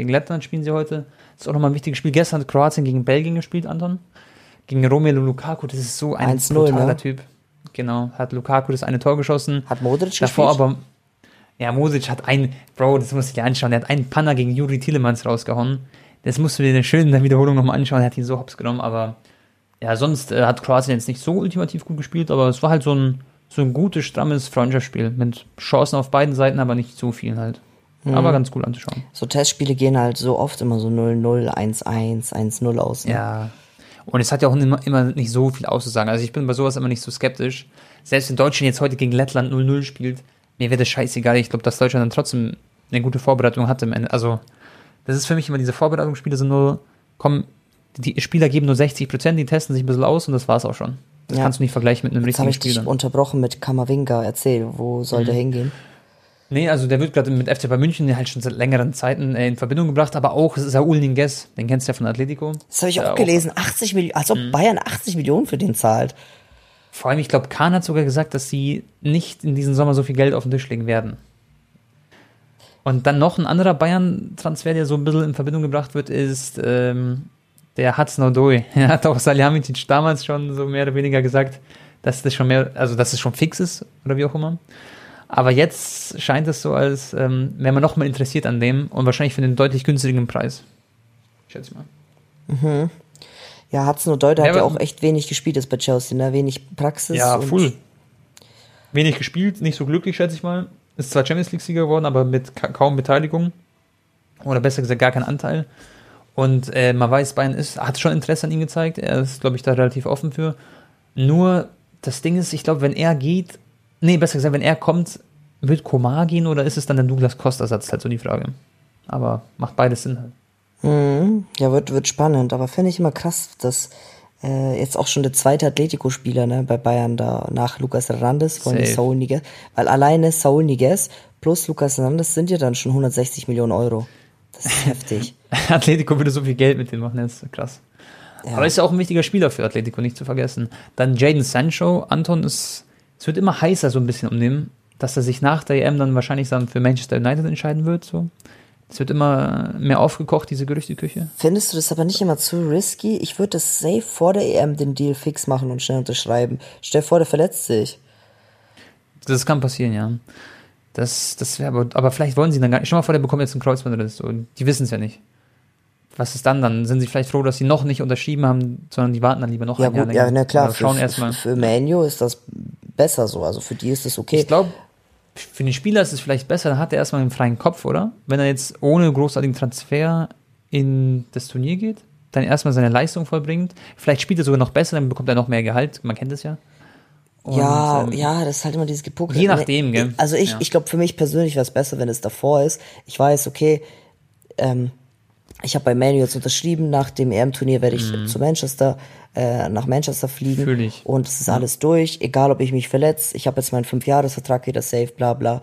Gegen Lettland spielen sie heute. Das ist auch nochmal ein wichtiges Spiel. Gestern hat Kroatien gegen Belgien gespielt, Anton. Gegen Romelu Lukaku, das ist so ein 1-0, brutaler ne? Typ. Genau, hat Lukaku das eine Tor geschossen. Hat Modric Davor gespielt? aber, ja, Mosic hat einen, Bro, das musst du dir anschauen, der hat einen Panner gegen Juri Tielemans rausgehauen. Das musst du dir schön in der Wiederholung nochmal anschauen, er hat ihn so hops genommen, aber Ja, sonst äh, hat Kroatien jetzt nicht so ultimativ gut gespielt, aber es war halt so ein, so ein gutes, strammes Freundschaftsspiel mit Chancen auf beiden Seiten, aber nicht so viel halt. Aber ganz cool anzuschauen. So Testspiele gehen halt so oft immer so 0-0, 1-1, 1-0 aus. Ne? Ja. Und es hat ja auch immer, immer nicht so viel auszusagen. Also ich bin bei sowas immer nicht so skeptisch. Selbst wenn Deutschland jetzt heute gegen Lettland 0-0 spielt, mir wäre das scheißegal. Ich glaube, dass Deutschland dann trotzdem eine gute Vorbereitung hatte am Ende. Also, das ist für mich immer diese Vorbereitungsspiele sind nur, komm, die Spieler geben nur 60 Prozent, die testen sich ein bisschen aus und das war's auch schon. Das Ja. kannst du nicht vergleichen mit einem Jetzt habe richtigen ich Spiel. dich dann. unterbrochen mit Kamavinga. Erzähl, wo soll Mhm. der hingehen? Nee, also der wird gerade mit FC bei München halt schon seit längeren Zeiten äh, in Verbindung gebracht, aber auch Saul Ninguez, den kennst du ja von Atletico. Das habe ich auch gelesen. 80 Millionen, als ob Mhm. Bayern 80 Millionen für den zahlt. Vor allem, ich glaube, Kahn hat sogar gesagt, dass sie nicht in diesem Sommer so viel Geld auf den Tisch legen werden. Und dann noch ein anderer Bayern-Transfer, der so ein bisschen in Verbindung gebracht wird, ist ähm, der Hudson Odoi. Er hat auch Salihamidzic damals schon so mehr oder weniger gesagt, dass das schon mehr, also dass es schon fix ist oder wie auch immer. Aber jetzt scheint es so, als ähm, wäre man noch mal interessiert an dem und wahrscheinlich für einen deutlich günstigeren Preis. Schätze ich mal. Ja, Hudson Odoi, der Ja, hat ja auch echt wenig gespielt jetzt bei Chelsea, ne? Wenig Praxis. Ja, und- full. Wenig gespielt, nicht so glücklich, schätze ich mal. Ist zwar Champions League-Sieger geworden, aber mit ka kaum Beteiligung. Oder besser gesagt, gar keinen Anteil. Und äh, man weiß, Bayern ist, hat schon Interesse an ihm gezeigt. Er ist, glaube ich, da relativ offen für. Nur, das Ding ist, ich glaube, wenn er geht, nee, besser gesagt, wenn er kommt, wird Komar gehen oder ist es dann der Douglas Costa-Satz? Halt so die Frage. Aber macht beides Sinn halt. Mhm. Ja, wird, wird spannend. Aber finde ich immer krass, dass äh, jetzt auch schon der zweite Atletico-Spieler ne, bei Bayern da nach Lucas Hernandez von Safe. Saul Niguez. Weil alleine Saul Niguez plus Lucas Hernandez sind ja dann schon 160 Millionen Euro. Das ist heftig. Atletico würde so viel Geld mit dem machen, das ist krass. Ja. Aber ist ja auch ein wichtiger Spieler für Atletico, nicht zu vergessen. Dann Jaden Sancho, Anton ist, es wird immer heißer so ein bisschen um den, dass er sich nach der EM dann wahrscheinlich dann für Manchester United entscheiden wird, so. Es wird immer mehr aufgekocht, diese Gerüchteküche. Findest du das aber nicht immer zu risky? Ich würde das safe vor der EM den Deal fix machen und schnell unterschreiben. Stell dir vor, der verletzt sich. Das kann passieren, ja. Das, das wäre aber, aber vielleicht wollen sie dann gar nicht. Stell mal vor, der bekommt jetzt einen Kreuzbandriss und die wissen es ja nicht. Was ist dann? Dann sind sie vielleicht froh, dass sie noch nicht unterschrieben haben, sondern die warten dann lieber noch Ja ein Jahr gut, länger. ja, na klar. Oder schauen für, erstmal. für Manu ist das besser so. Also für die ist das okay. Ich glaube, für den Spieler ist es vielleicht besser, dann hat er erstmal einen freien Kopf, oder? Wenn er jetzt ohne großartigen Transfer in das Turnier geht, dann erstmal seine Leistung vollbringt. Vielleicht spielt er sogar noch besser, dann bekommt er noch mehr Gehalt. Man kennt es ja. Und, ja, ähm, ja, das ist halt immer dieses Gepucke. Je nachdem, gell? Also ich, Ja. ich glaube, für mich persönlich wäre es besser, wenn es davor ist. Ich weiß, okay, ähm, ich habe bei Manu jetzt unterschrieben, nach dem EM-Turnier werde ich zu Manchester, äh, nach Manchester fliegen. Mhm. Fühl ich. Und es ist alles durch, egal ob ich mich verletze. Ich habe jetzt meinen Fünfjahresvertrag wieder safe, bla bla.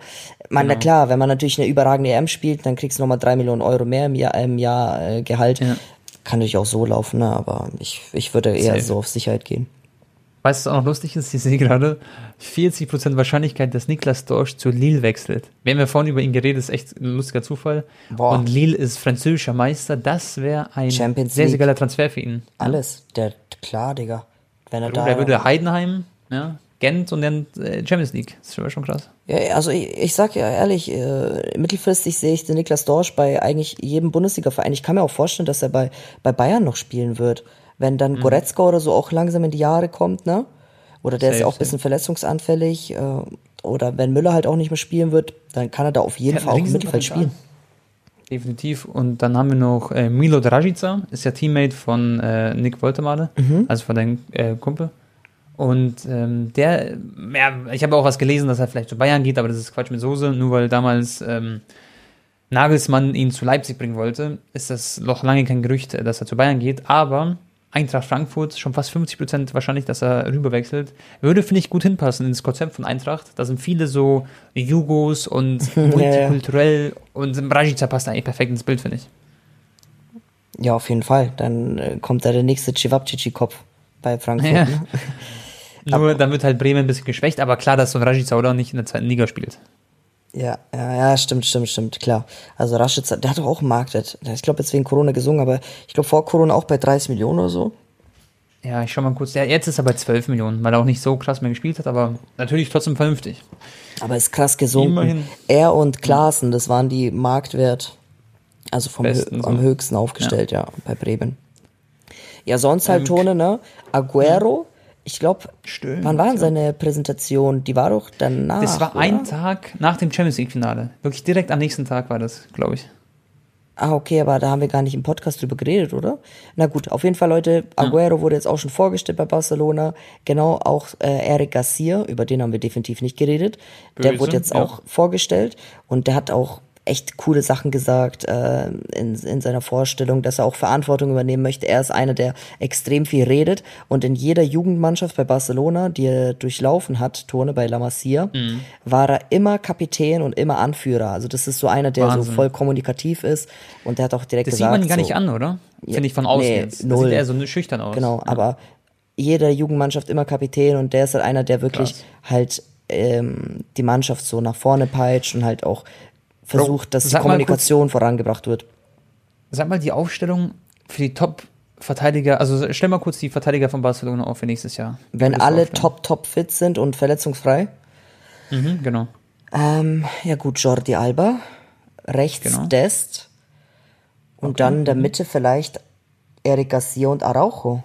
Man, Genau. na klar, wenn man natürlich eine überragende EM spielt, dann kriegst du nochmal drei Millionen Euro mehr im Jahr, im Jahr äh, Gehalt. Ja. Kann natürlich auch so laufen, ne? aber ich, ich würde eher Safe. so auf Sicherheit gehen. Weißt du, was auch noch lustig ist? Ich sehe gerade 40% Wahrscheinlichkeit, dass Niklas Dorsch zu Lille wechselt. Wir haben ja vorhin über ihn geredet, ist echt ein lustiger Zufall. Boah. Und Lille ist französischer Meister. Das wäre ein Champions sehr, sehr geiler Transfer für ihn. Alles, der, klar, Digga. Wenn er Da da. würde Heidenheim, ja, Gent und dann äh, Champions League. Das ist schon, schon krass. Ja, also ich, ich sag ja ehrlich, äh, mittelfristig sehe ich den Niklas Dorsch bei eigentlich jedem Bundesliga-Verein. Ich kann mir auch vorstellen, dass er bei, bei Bayern noch spielen wird. Wenn Mhm. dann Goretzka oder so auch langsam in die Jahre kommt, ne? Oder der ist Safe, ja auch ein bisschen verletzungsanfällig. Äh, oder wenn Müller halt auch nicht mehr spielen wird, dann kann er da auf jeden hat Fall auch im Mittelfeld spielen. Definitiv. Und dann haben wir noch äh, Milo Dragica, ist ja Teammate von äh, Nick Woltemade, Mhm. also von deinem äh, Kumpel. Und ähm, der, ja, ich habe auch was gelesen, dass er vielleicht zu Bayern geht, aber das ist Quatsch mit Soße, nur weil damals ähm, Nagelsmann ihn zu Leipzig bringen wollte, ist das noch lange kein Gerücht, äh, dass er zu Bayern geht, aber Eintracht Frankfurt, schon fast 50% wahrscheinlich, dass er rüberwechselt. Würde, finde ich, gut hinpassen ins Konzept von Eintracht. Da sind viele so Jugos und multikulturell und Brajica passt eigentlich perfekt ins Bild, finde ich. Ja, auf jeden Fall. Dann äh, kommt da der nächste Cevapcici-Kopf bei Frankfurt. Ja. Ne? Nur dann wird halt Bremen ein bisschen geschwächt, aber klar, dass so ein Rajica oder nicht in der zweiten Liga spielt. Ja, ja, ja, stimmt, stimmt, stimmt, klar. Also Raschitz, der hat doch auch einen Marktwert. Ich glaube, jetzt wegen Corona gesungen, aber ich glaube vor Corona auch bei 30 Millionen oder so. Ja, ich schau mal kurz. Ja, jetzt ist er bei 12 Millionen, weil er auch nicht so krass mehr gespielt hat, aber natürlich trotzdem vernünftig. Aber ist krass gesunken. Immerhin. Er und Klaassen, das waren die Marktwert, also vom Besten Hö so. am höchsten aufgestellt, ja. bei Bremen. Ja, sonst halt Ähm, Tone, ne? Aguero, ich glaube, wann war denn ja. seine Präsentation? Die war doch danach. Das war oder? ein Tag nach dem Champions League-Finale. Wirklich direkt am nächsten Tag war das, glaube ich. Ah, okay, aber da haben wir gar nicht im Podcast drüber geredet, oder? Na gut, auf jeden Fall, Leute, Aguero wurde jetzt auch schon vorgestellt bei Barcelona. Genau, auch äh, Eric Garcia, über den haben wir definitiv nicht geredet. Der Böse, wurde jetzt ja. auch vorgestellt und der hat auch echt coole Sachen gesagt äh, in, in seiner Vorstellung, dass er auch Verantwortung übernehmen möchte. Er ist einer, der extrem viel redet und in jeder Jugendmannschaft bei Barcelona, die er durchlaufen hat, Turne bei La Masia, Mhm. war er immer Kapitän und immer Anführer. Also das ist so einer, der so Wahnsinn. voll kommunikativ ist und der hat auch direkt Das gesagt, sieht man gar so, nicht an, oder? Finde ich von außen nee, jetzt. Das null. sieht eher so schüchtern aus. Genau, aber jeder Jugendmannschaft immer Kapitän und der ist halt einer, der wirklich Krass. halt ähm, die Mannschaft so nach vorne peitscht und halt auch versucht, dass die sag Kommunikation vorangebracht wird. Sag mal die Aufstellung für die Top-Verteidiger, also stell mal kurz die Verteidiger von Barcelona auf für nächstes Jahr. Wenn alle top, top fit sind und verletzungsfrei, Mhm, genau. ähm, ja gut, Jordi Alba, rechts Genau. Dest und dann in der Mitte vielleicht Eric Garcia und Araujo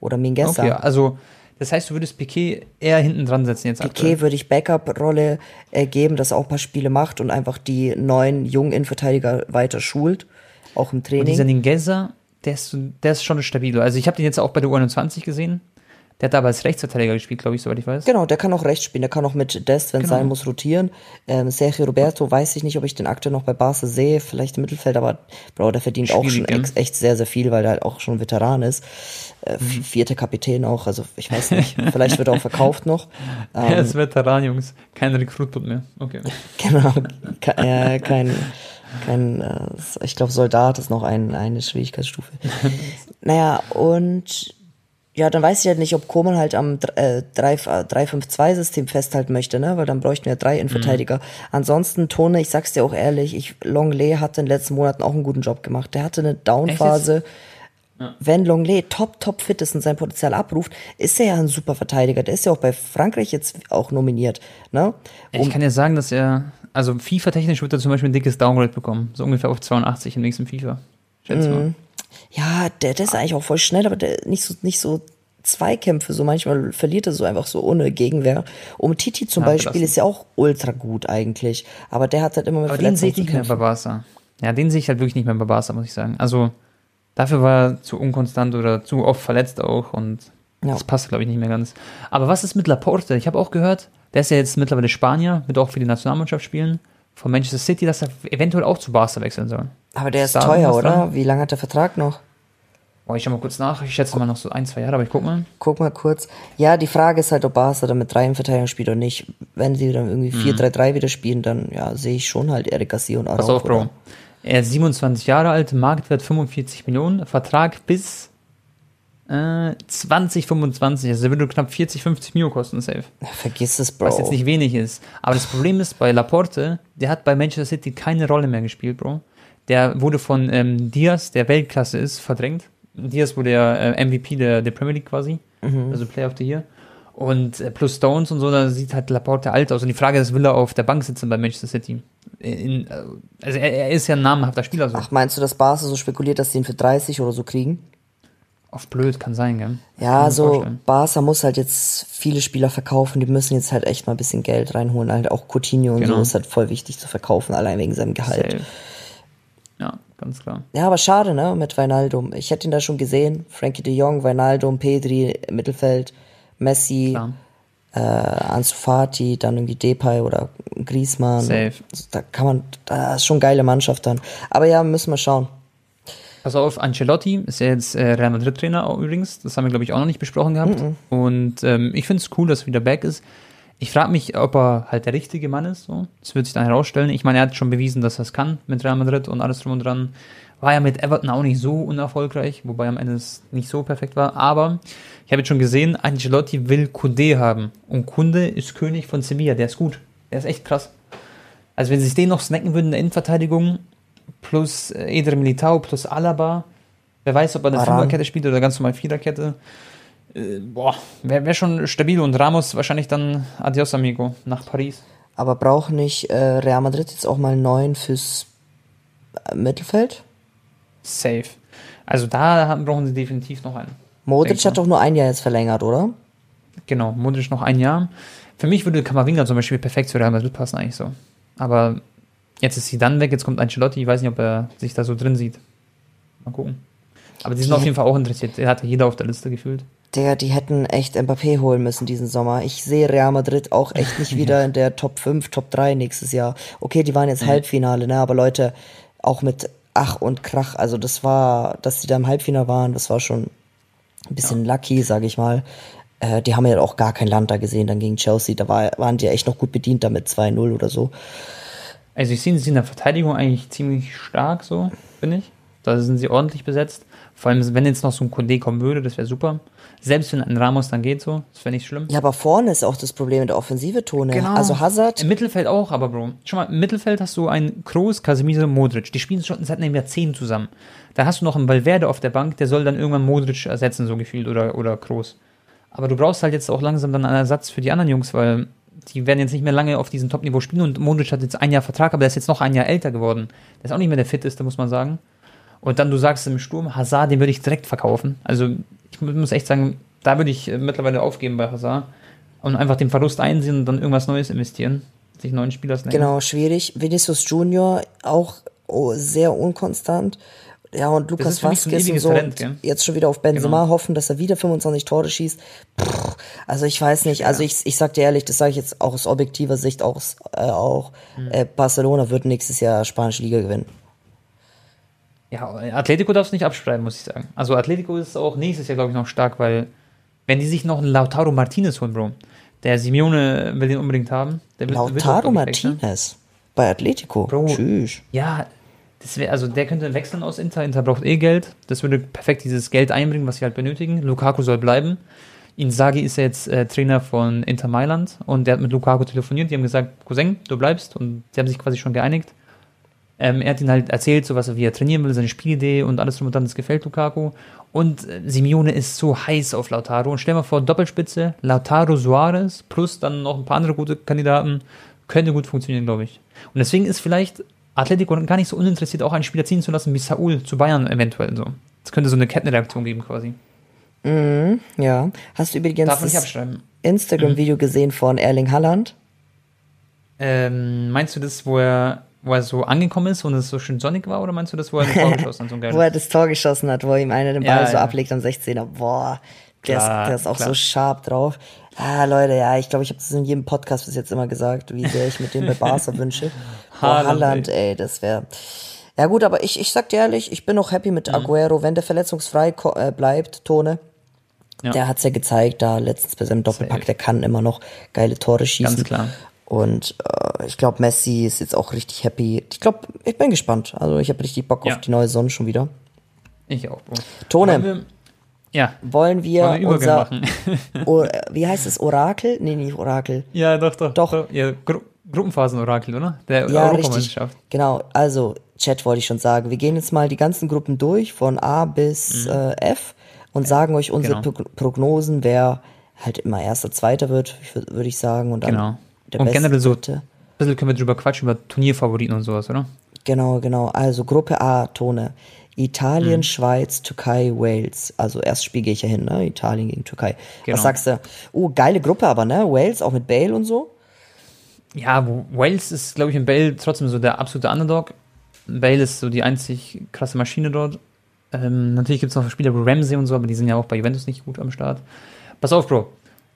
oder Mingueza. Okay, also das heißt, du würdest Piquet eher hinten dran setzen jetzt Piquet würde ich Backup-Rolle äh, geben, dass er auch ein paar Spiele macht und einfach die neuen jungen Innenverteidiger weiter schult, auch im Und dieser Training. Ningeza, der ist, der ist schon stabil. Also ich habe den jetzt auch bei der U21 gesehen. Der hat aber als Rechtsverteidiger gespielt, glaube ich, soweit ich weiß. Genau, der kann auch rechts spielen, der kann auch mit Dest, wenn es Genau. sein muss, rotieren. Ähm, Sergio Roberto weiß ich nicht, ob ich den aktuell noch bei Barca sehe, vielleicht im Mittelfeld, aber Bro, der verdient auch schon Schwierig, echt sehr, sehr viel, weil der halt auch schon Veteran ist. Äh, Mhm. Vierte Kapitän auch, also ich weiß nicht, vielleicht wird er auch verkauft noch. Er ist Veteran, Jungs. Kein Recruitment mehr. Okay. Genau, ke- äh, kein, kein äh, ich glaube, Soldat ist noch ein, eine Schwierigkeitsstufe. naja, und ja, dann weiß ich halt nicht, ob Koman halt am äh, 3-5-2-System festhalten möchte, ne? Weil dann bräuchten wir drei Innenverteidiger. Ansonsten, Tone, ich sag's dir auch ehrlich, ich, Longley hat in den letzten Monaten auch einen guten Job gemacht. Der hatte eine Downphase. Wenn Longley top, top fit ist und sein Potenzial abruft, ist er ja ein super Verteidiger. Der ist ja auch bei Frankreich jetzt auch nominiert. Ne? Ich kann ja sagen, dass er, also FIFA-technisch wird er zum Beispiel ein dickes Downgrade bekommen. So ungefähr auf 82 im nächsten FIFA. Schätze Mhm. mal. Ja, der, der ist eigentlich auch voll schnell, aber der nicht so, nicht so Zweikämpfe, so manchmal verliert er so einfach so ohne Gegenwehr. Um Titi zum Ja, Beispiel belastend. ist ja auch ultra gut eigentlich, aber der hat halt immer mit Aber den sehe ich nicht mehr bei. Barca. Ja, den sehe ich halt wirklich nicht mehr bei Barca, muss ich sagen. Also dafür war er zu unkonstant oder zu oft verletzt auch und Ja. das passt, glaube ich, nicht mehr ganz. Aber was ist mit Laporte? Ich habe auch gehört, der ist ja jetzt mittlerweile Spanier, wird auch für die Nationalmannschaft spielen. Von Manchester City, dass er eventuell auch zu Barca wechseln soll. Aber der ist da teuer, oder? dran? Wie lange hat der Vertrag noch? Boah, ich schau mal kurz nach. Ich schätze mal noch so ein, zwei Jahre, aber ich guck mal. Guck mal kurz. Ja, die Frage ist halt, ob Barca dann mit drei Innenverteidigern spielt oder nicht. Wenn sie dann irgendwie 4-3-3 wieder spielen, dann ja, sehe ich schon halt Eric Garcia und Araujo. Pass auf, Bro. oder? Er ist 27 Jahre alt, Marktwert 45 Millionen, Vertrag bis äh, 2025. Also der würde knapp 40, 50 Mio kosten, safe. Vergiss es, Bro. Was jetzt nicht wenig ist. Aber das Problem ist bei Laporte, der hat bei Manchester City keine Rolle mehr gespielt, Bro. Der wurde von ähm, Diaz, der Weltklasse ist, verdrängt. Diaz wurde ja äh, MVP der, der Premier League quasi, also Player of the Year. Und äh, plus Stones und so, da sieht halt Laporte alt aus. Und die Frage ist, will er auf der Bank sitzen bei Manchester City? In, äh, also er, er ist ja ein namhafter Spieler, so. Ach, meinst du, dass Barca so spekuliert, dass sie ihn für 30 oder so kriegen? Auf blöd kann sein, gell? Ja, so vorstellen. Barca muss halt jetzt viele Spieler verkaufen, die müssen jetzt halt echt mal ein bisschen Geld reinholen. Halt auch Coutinho und Genau. so ist halt voll wichtig zu verkaufen, allein wegen seinem Gehalt. Safe. Ja, ganz klar. Ja, aber schade, ne, mit Wijnaldum. Ich hätte ihn da schon gesehen. Frankie de Jong, Wijnaldum, Pedri Mittelfeld, Messi, Klar. äh, Ansu Fati, dann irgendwie Depay oder Griezmann. Safe. Also Da kann man, da ist schon geile Mannschaft dann. Aber ja, müssen wir schauen. Pass auf, Ancelotti ist ja jetzt äh, Real Madrid-Trainer übrigens. Das haben wir, glaube ich, auch noch nicht besprochen gehabt. Und ähm, ich finde es cool, dass er wieder back ist. Ich frage mich, ob er halt der richtige Mann ist. So. Das wird sich dann herausstellen. Ich meine, er hat schon bewiesen, dass er es kann mit Real Madrid und alles drum und dran. War ja mit Everton auch nicht so unerfolgreich, wobei am Ende es nicht so perfekt war. Aber ich habe jetzt schon gesehen, Ancelotti will Kunde haben. Und Kunde ist König von Sevilla. Der ist gut. Der ist echt krass. Also wenn sie sich den noch snacken würden in der Innenverteidigung, plus äh, Eder Militao, plus Alaba, wer weiß, ob er eine. Fünferkette spielt oder ganz normal Viererkette. Äh, boah, wäre wär schon stabil und Ramos wahrscheinlich dann Adios Amigo nach Paris. Aber braucht nicht äh, Real Madrid jetzt auch mal einen neuen fürs Mittelfeld? Safe. Also da haben, brauchen sie definitiv noch einen. Modric hat doch nur ein Jahr jetzt verlängert, oder? Genau, Modric noch ein Jahr. Für mich würde Kamavinga zum Beispiel perfekt zu Real Madrid passen, eigentlich so. Aber jetzt ist sie dann weg, jetzt kommt Ancelotti, ich weiß nicht, ob er sich da so drin sieht. Mal gucken. Aber die sind Die- auf jeden Fall auch interessiert. Er hatte jeder auf der Liste gefühlt. Der, die hätten echt Mbappé holen müssen diesen Sommer. Ich sehe Real Madrid auch echt nicht wieder in der Top 5, Top 3 nächstes Jahr. Okay, die waren jetzt Halbfinale, ne, aber Leute, auch mit Ach und Krach, also das war, dass die da im Halbfinale waren, das war schon ein bisschen lucky, sag ich mal. Äh, die haben ja auch gar kein Land da gesehen, dann gegen Chelsea, da war, waren die echt noch gut bedient damit 2-0 oder so. Also ich sehe sie in der Verteidigung eigentlich ziemlich stark, so, finde ich. Da sind sie ordentlich besetzt. Vor allem, wenn jetzt noch so ein Condé kommen würde, das wäre super. Selbst wenn ein Ramos dann geht, so, das wäre nicht schlimm. Ja, aber vorne ist auch das Problem mit der Offensive, Tone. Also Hazard, Im Mittelfeld auch, aber Bro. Schau mal, im Mittelfeld hast du einen Kroos, Casemiro, Modric. Die spielen schon seit einem Jahrzehnt zusammen. Da hast du noch einen Valverde auf der Bank, der soll dann irgendwann Modric ersetzen, so gefühlt, oder, oder Kroos. Aber du brauchst halt jetzt auch langsam dann einen Ersatz für die anderen Jungs, weil die werden jetzt nicht mehr lange auf diesem Top-Niveau spielen und Modric hat jetzt ein Jahr Vertrag, aber der ist jetzt noch ein Jahr älter geworden. Der ist auch nicht mehr der fitteste, muss man sagen. Und dann, du sagst im Sturm, Hazard, den würde ich direkt verkaufen. Also, ich mu- muss echt sagen, da würde ich äh, mittlerweile aufgeben bei Hazard und einfach den Verlust einsehen und dann irgendwas Neues investieren. Sich neuen Spieler nehmen. Genau, schwierig. Vinicius Junior auch oh, sehr unkonstant. Ja, und Lukas Vasquez und so. Talent, und jetzt schon wieder auf Benzema Genau. hoffen, dass er wieder 25 Tore schießt. Pff, also ich weiß nicht, also ich, ich sag dir ehrlich, das sage ich jetzt auch aus objektiver Sicht, auch, äh, auch Hm. äh, Barcelona wird nächstes Jahr spanische Liga gewinnen. Ja, Atletico darfst du nicht abschreiben, muss ich sagen. Also Atletico ist auch nächstes Jahr, glaube ich, noch stark, weil wenn die sich noch einen Lautaro Martinez holen, Bro, der Simeone will den unbedingt haben. Der wird, wird auch, Lautaro wechseln. Martinez bei Atletico. Bro. Tschüss. Ja, das wär, also der könnte wechseln aus Inter. Inter braucht eh Geld. Das würde perfekt dieses Geld einbringen, was sie halt benötigen. Lukaku soll bleiben. Inzaghi ist ja jetzt äh, Trainer von Inter Mailand und der hat mit Lukaku telefoniert. Die haben gesagt, Cousin, du bleibst und die haben sich quasi schon geeinigt. Ähm, er hat ihnen halt erzählt, so was er, wie er trainieren will, seine Spielidee und alles drum und dann, das gefällt Lukaku. Und äh, Simeone ist so heiß auf Lautaro. Und stell mal vor, Doppelspitze, Lautaro Suarez plus dann noch ein paar andere gute Kandidaten. Könnte gut funktionieren, glaube ich. Und deswegen ist vielleicht Atletico gar nicht so uninteressiert, auch einen Spieler ziehen zu lassen wie Saul zu Bayern eventuell so. Es könnte so eine Kettenreaktion geben quasi. Ja. Hast du übrigens Darf das. Instagram-Video gesehen von Erling Haaland? Ähm, meinst du das, wo er, wo er so angekommen ist und es so schön sonnig war, oder meinst du das, wo er ein Tor geschossen hat? So ein? Wo er das Tor geschossen hat, wo ihm einer den Ball Ja, so ja. ablegt am 16er. Boah, der, Klar, ist, der ist auch klar. so scharf drauf. Ah, Leute, ja, ich glaube, ich habe das in jedem Podcast bis jetzt immer gesagt, wie sehr ich mit dem bei Barca wünsche. Boah, Haaland, ey, das wäre. Ja gut, aber ich, ich sag dir ehrlich, ich bin auch happy mit Mhm. Aguero, wenn der verletzungsfrei äh, bleibt, Tone. Ja. Der hat's ja gezeigt, da letztens bei seinem Doppelpack, der kann immer noch geile Tore schießen. Ganz klar. Und äh, ich glaube, Messi ist jetzt auch richtig happy. Ich glaube, ich bin gespannt. Also ich habe richtig Bock Ja. auf die neue Sonne schon wieder. Ich auch. Tone. Wollen wir, ja, Wollen wir wollen wir unser, machen? o, wie heißt es, Orakel? Nee, nicht Orakel. ja, doch, doch. Doch. Ja, Gru Gruppenphasen-Orakel, oder? Der Ja, richtig. Europameisterschaft. Genau, also Chat wollte ich schon sagen. Wir gehen jetzt mal die ganzen Gruppen durch, von A bis äh, F und sagen euch unsere Mhm. genau. Pro Prognosen, wer halt immer erster, zweiter wird, würde ich sagen. Und dann Genau. Der Und generell so-. Ein bisschen können wir drüber quatschen, über Turnierfavoriten und sowas, oder? Genau, genau. Also Gruppe A, Tone. Italien, Mhm. Schweiz, Türkei, Wales. Also erstes Spiel gehe ich ja hin, ne? Italien gegen Türkei. Genau. Was sagst du? Oh, geile Gruppe aber, ne? Wales, auch mit Bale und so. Ja, Wales ist, glaube ich, in Bale trotzdem so der absolute Underdog. Bale ist so die einzig krasse Maschine dort. Ähm, natürlich gibt es noch Spieler wie Ramsey und so, aber die sind ja auch bei Juventus nicht gut am Start. Pass auf, Bro.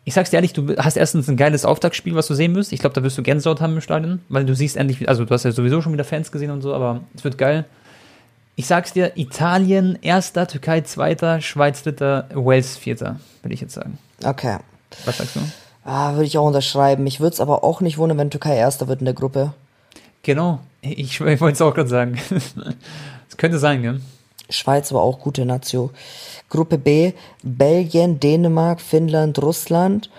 Ich sag's dir ehrlich, du hast erstens ein geiles Auftaktspiel, was du sehen wirst. Ich glaube, da wirst du Gänsehaut haben im Stadion, weil du siehst endlich, also du hast ja sowieso schon wieder Fans gesehen und so, aber es wird geil. Ich sag's dir, Italien erster, Türkei zweiter, Schweiz dritter, Wales vierter, würde ich jetzt sagen. Okay. Was sagst du? Ah, würde ich auch unterschreiben. Mich würde es aber auch nicht wundern, wenn Türkei erster wird in der Gruppe. Genau, ich, ich wollte es auch gerade sagen. Es könnte sein, gell? Schweiz war auch gute Nazio. Gruppe B, Belgien, Dänemark, Finnland, Russland.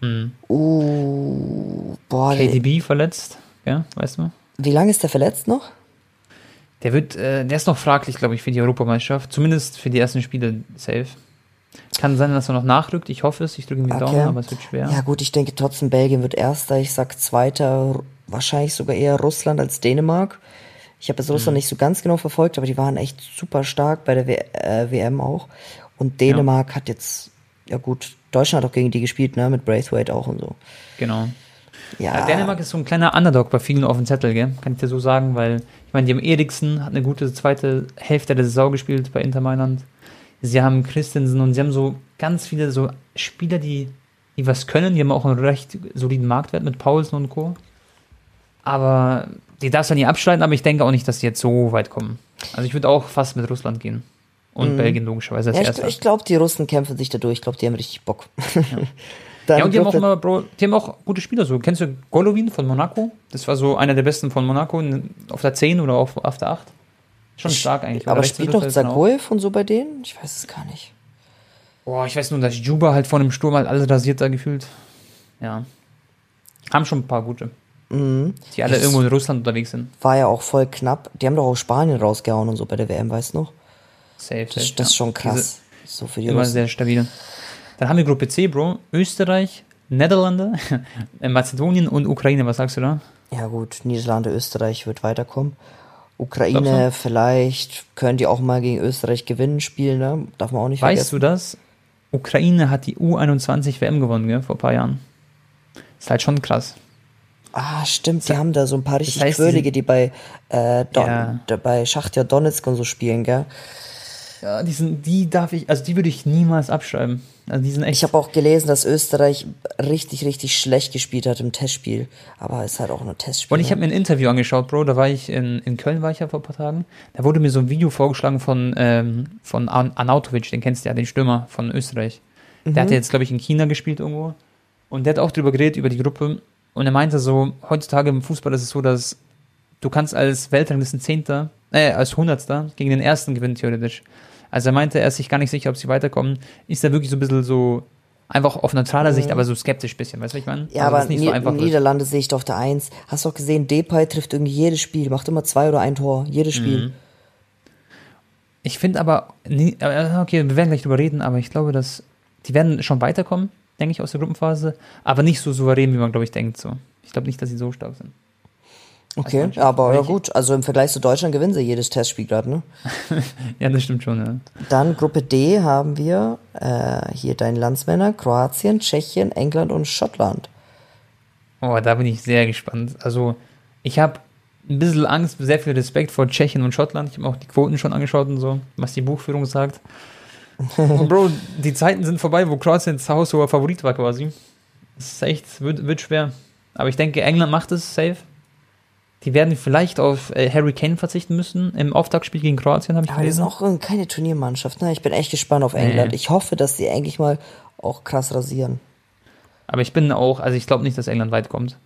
Mhm. Uh, boah, KDB verletzt, ja, weißt du? wie lange ist der verletzt noch? Der wird, äh, der ist noch fraglich, glaube ich, für die Europameisterschaft. Zumindest für die ersten Spiele safe. Kann sein, dass er noch nachrückt. Ich hoffe es. Ich drücke ihm die Okay. Daumen, aber es wird schwer. Ja gut, ich denke trotzdem, Belgien wird erster. Ich sag zweiter, wahrscheinlich sogar eher Russland als Dänemark. Ich habe jetzt Mhm. Nicht so ganz genau verfolgt, aber die waren echt super stark bei der w äh, WM auch. Und Dänemark hat jetzt, ja gut, Deutschland hat auch gegen die gespielt, ne? Mit Braithwaite auch und so. Genau. Ja, Ja, Dänemark ist so ein kleiner Underdog bei vielen auf dem Zettel, gell? Kann ich dir so sagen, weil ich meine, die haben Eriksen, hat eine gute zweite Hälfte der Saison gespielt bei Inter Mailand. Sie haben Christensen und sie haben so ganz viele so Spieler, die, die was können. Die haben auch einen recht soliden Marktwert mit Paulsen und Co. Aber die darfst du nie abschneiden, aber ich denke auch nicht, dass die jetzt so weit kommen. Also ich würde auch fast mit Russland gehen. Und Belgien logischerweise als ja, ich, erster. ich glaube, die Russen kämpfen sich da durch. Ich glaube, die haben richtig Bock. Dann Ja, und die haben auch immer, Bro, die haben auch gute Spieler. So, kennst du Golovin von Monaco? Das war so einer der besten von Monaco auf der 10 oder auf, auf der 8. Schon stark eigentlich. Aber spielt noch Rechtsmittelfeld, genau. Zagoev und so bei denen? Ich weiß es gar nicht. Boah, ich weiß nur, dass Juba halt vor dem Sturm halt alles rasiert da gefühlt. Ja. Haben schon ein paar gute. Mhm. Die alle Das- irgendwo in Russland unterwegs sind. War ja auch voll knapp. Die haben doch auch Spanien rausgehauen und so bei der WM, weißt du noch? Safe, Das, safe, das ist schon krass. so für die Diese, immer Russen. sehr stabil. Dann haben wir Gruppe C, Bro. Österreich, Niederlande, Mazedonien und Ukraine. Was sagst du da? Ja gut, Niederlande, Österreich wird weiterkommen. Ukraine, vielleicht können die auch mal gegen Österreich gewinnen, spielen, ne? Darf man auch nicht Weißt vergessen. du das? Ukraine hat die U21 WM gewonnen, gell, vor ein paar Jahren. Ist halt schon krass. Ah, stimmt, die haben da so ein paar richtig heißt, die Quirlige, die bei, äh, Don, Ja. bei Schachtja Donetsk und so spielen, gell? Ja, die sind, die darf ich, also die würde ich niemals abschreiben. Also die sind echt. Ich habe auch gelesen, dass Österreich richtig, richtig schlecht gespielt hat im Testspiel. Aber es ist halt auch nur Testspiel. und ich ne? habe mir ein Interview angeschaut, Bro. Da war ich in, in Köln, war ich ja vor ein paar Tagen. Da wurde mir so ein Video vorgeschlagen von, ähm, von An Anautovic, den kennst du ja, den Stürmer von Österreich. Der hat jetzt, glaube ich, in China gespielt irgendwo. Und der hat auch drüber geredet, über die Gruppe. Und er meinte so, heutzutage im Fußball ist es so, dass du kannst als Weltranglisten Zehnter, äh, als Hundertster gegen den Ersten gewinnen, theoretisch. Also er meinte, er ist sich gar nicht sicher, ob sie weiterkommen. Ist da wirklich so ein bisschen so, einfach auf neutraler Sicht, aber so skeptisch bisschen, weißt du, was ich meine? Mhm. Ja, Also, aber nicht so Ni einfach wird. Niederlande sehe ich doch auf der Eins. Hast du auch gesehen, Depay trifft irgendwie jedes Spiel, macht immer zwei oder ein Tor, jedes Mhm. Spiel. Ich finde aber, okay, wir werden gleich drüber reden, aber ich glaube, dass die werden schon weiterkommen, denke ich, aus der Gruppenphase, aber nicht so souverän, wie man, glaube ich, denkt. So. Ich glaube nicht, dass sie so stark sind. Okay, Mannschaft. aber ja gut, also im Vergleich zu Deutschland gewinnen sie jedes Testspiel gerade, ne? Ja, das stimmt schon, ja. Dann Gruppe D haben wir äh, hier deine Landsmänner, Kroatien, Tschechien, England und Schottland. Oh, da bin ich sehr gespannt. Also, ich habe ein bisschen Angst, sehr viel Respekt vor Tschechien und Schottland. Ich habe mir auch die Quoten schon angeschaut und so, was die Buchführung sagt. Und Bro, die Zeiten sind vorbei, wo Kroatien zu Hause hoher Favorit war quasi. Das ist echt, wird, wird schwer. Aber ich denke, England macht es safe. Die werden vielleicht auf äh, Harry Kane verzichten müssen im Auftaktspiel gegen Kroatien, habe ich Aber das ist gelesen. auch äh, keine Turniermannschaft, ne? Ich bin echt gespannt auf England. Ich hoffe, dass die endlich mal auch krass rasieren. Aber ich bin auch, also ich glaube nicht, dass England weit kommt.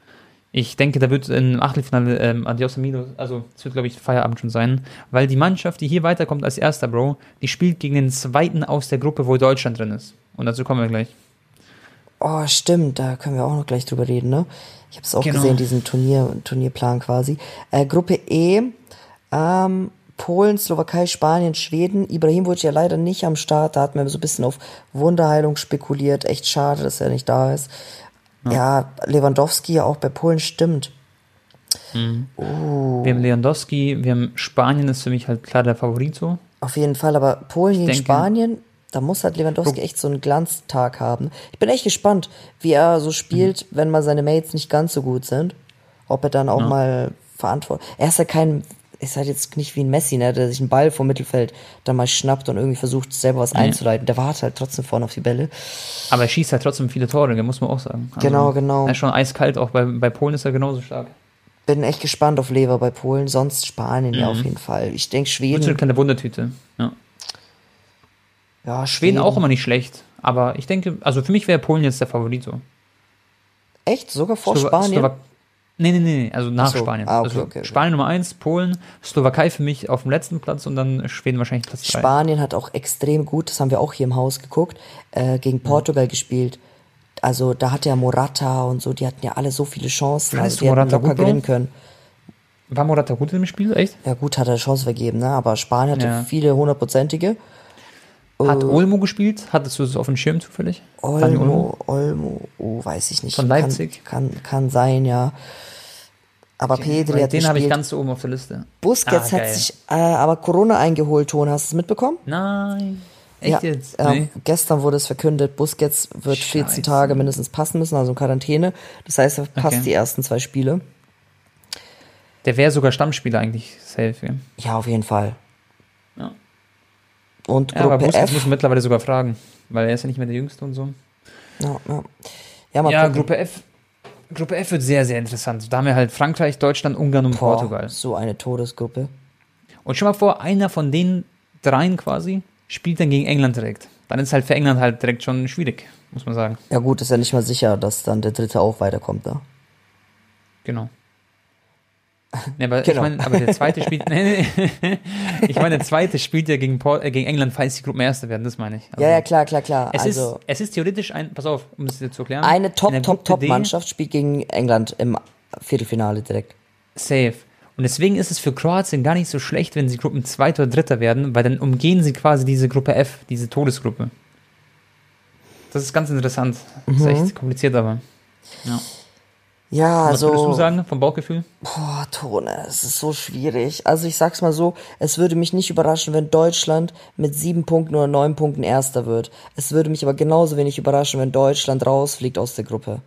Ich denke, da wird im Achtelfinale ähm, Adios Amigos, also es wird, glaube ich, Feierabend schon sein, weil die Mannschaft, die hier weiterkommt als erster, Bro, die spielt gegen den zweiten aus der Gruppe, wo Deutschland drin ist. Und dazu kommen wir gleich. Oh, stimmt, da können wir auch noch gleich drüber reden, ne? Ich habe es auch Genau. gesehen, diesen Turnier, Turnierplan quasi. Äh, Gruppe E, ähm, Polen, Slowakei, Spanien, Schweden. Ibrahimovic ja leider nicht am Start. Da hat man so ein bisschen auf Wunderheilung spekuliert. Echt schade, dass er nicht da ist. Ja, Lewandowski ja auch bei Polen stimmt. Wir haben Lewandowski, wir haben Spanien, ist für mich halt klar der Favorit so. Auf jeden Fall, aber Polen gegen denke- Spanien, da muss halt Lewandowski echt so einen Glanztag haben. Ich bin echt gespannt, wie er so spielt, wenn mal seine Mates nicht ganz so gut sind. Ob er dann auch mal verantwortet. Er ist ja kein, ist halt jetzt nicht wie ein Messi, ne, der sich einen Ball vom Mittelfeld dann mal schnappt und irgendwie versucht, selber was einzuleiten. Der wartet halt trotzdem vorne auf die Bälle. Aber er schießt halt trotzdem viele Tore, muss man auch sagen. Also, Genau, genau. Er ist schon eiskalt, auch bei, bei Polen ist er genauso stark. Bin echt gespannt auf Lever bei Polen, sonst Spanien ja auf jeden Fall. Ich denke Und so eine Schweden. kleine Wundertüte. Ja. Ja, Schweden auch immer nicht schlecht. Aber ich denke, also für mich wäre Polen jetzt der Favorit so. Echt? Sogar vor Slowa- Spanien? Slowak nee, nee, nee, nee, also nach Ach so. Spanien. Ah, okay, also okay, okay. Spanien Nummer 1, Polen, Slowakei für mich auf dem letzten Platz und dann Schweden wahrscheinlich Platz 3. Spanien hat auch extrem gut, das haben wir auch hier im Haus geguckt, äh, gegen Mhm. Portugal gespielt. Also da hat ja Morata und so, die hatten ja alle so viele Chancen, Findest also die hätten Morata locker gut, Bro? gewinnen können. War Morata gut im Spiel, echt? Ja gut, hat er Chance vergeben, ne? aber Spanien hatte Ja. viele hundertprozentige. Hat Olmo gespielt? Hattest du das auf dem Schirm zufällig? Dani Olmo, Olmo, oh, weiß ich nicht. Von Leipzig? Kann, kann, kann sein, ja. Aber Pedri Weil hat den habe ich ganz oben auf der Liste. Busquets Ah, hat sich äh, aber Corona eingeholt, Ton, hast du es mitbekommen? Nein. Echt ja, jetzt? ähm, Nee. Gestern wurde es verkündet, Busquets wird 14 Scheiße. Tage mindestens passen müssen, also in Quarantäne. Das heißt, er passt Okay. die ersten zwei Spiele. Der wäre sogar Stammspieler eigentlich safe. Ja, Ja, auf jeden Fall. Ja. Und ja aber Gruppe F. muss man mittlerweile sogar fragen, weil er ist ja nicht mehr der Jüngste und so. Ja, ja. ja, mal Ja. Gruppe F. Gruppe F wird sehr, sehr interessant. Da haben wir halt Frankreich, Deutschland, Ungarn und Boah, Portugal. So eine Todesgruppe. Und schon mal vor, einer von den dreien quasi spielt dann gegen England direkt. Dann ist halt für England halt direkt schon schwierig, muss man sagen. Ja gut, ist ja nicht mal sicher, dass dann der dritte auch weiterkommt da. Genau. Nee, aber Genau. ich meine, aber der zweite spielt. Nee, nee. ich meine, der zweite spielt ja gegen, Port, äh, gegen England, falls die Gruppenerste werden, das meine ich. Also, Ja, ja, klar, klar, klar. Es, also ist, es ist theoretisch ein, pass auf, um es dir zu erklären. eine Top, Top, D Top-Mannschaft spielt gegen England im Viertelfinale direkt. Safe. Und deswegen ist es für Kroatien gar nicht so schlecht, wenn sie Gruppen Zweiter oder Dritter werden, weil dann umgehen sie quasi diese Gruppe F, diese Todesgruppe. Das ist ganz interessant. Das ist echt kompliziert, aber. Ja. Ja, Was würdest du also, sagen vom Bauchgefühl? boah, Tone, es ist so schwierig. Also ich sag's mal so, es würde mich nicht überraschen, wenn Deutschland mit sieben Punkten oder neun Punkten Erster wird. Es würde mich aber genauso wenig überraschen, wenn Deutschland rausfliegt aus der Gruppe.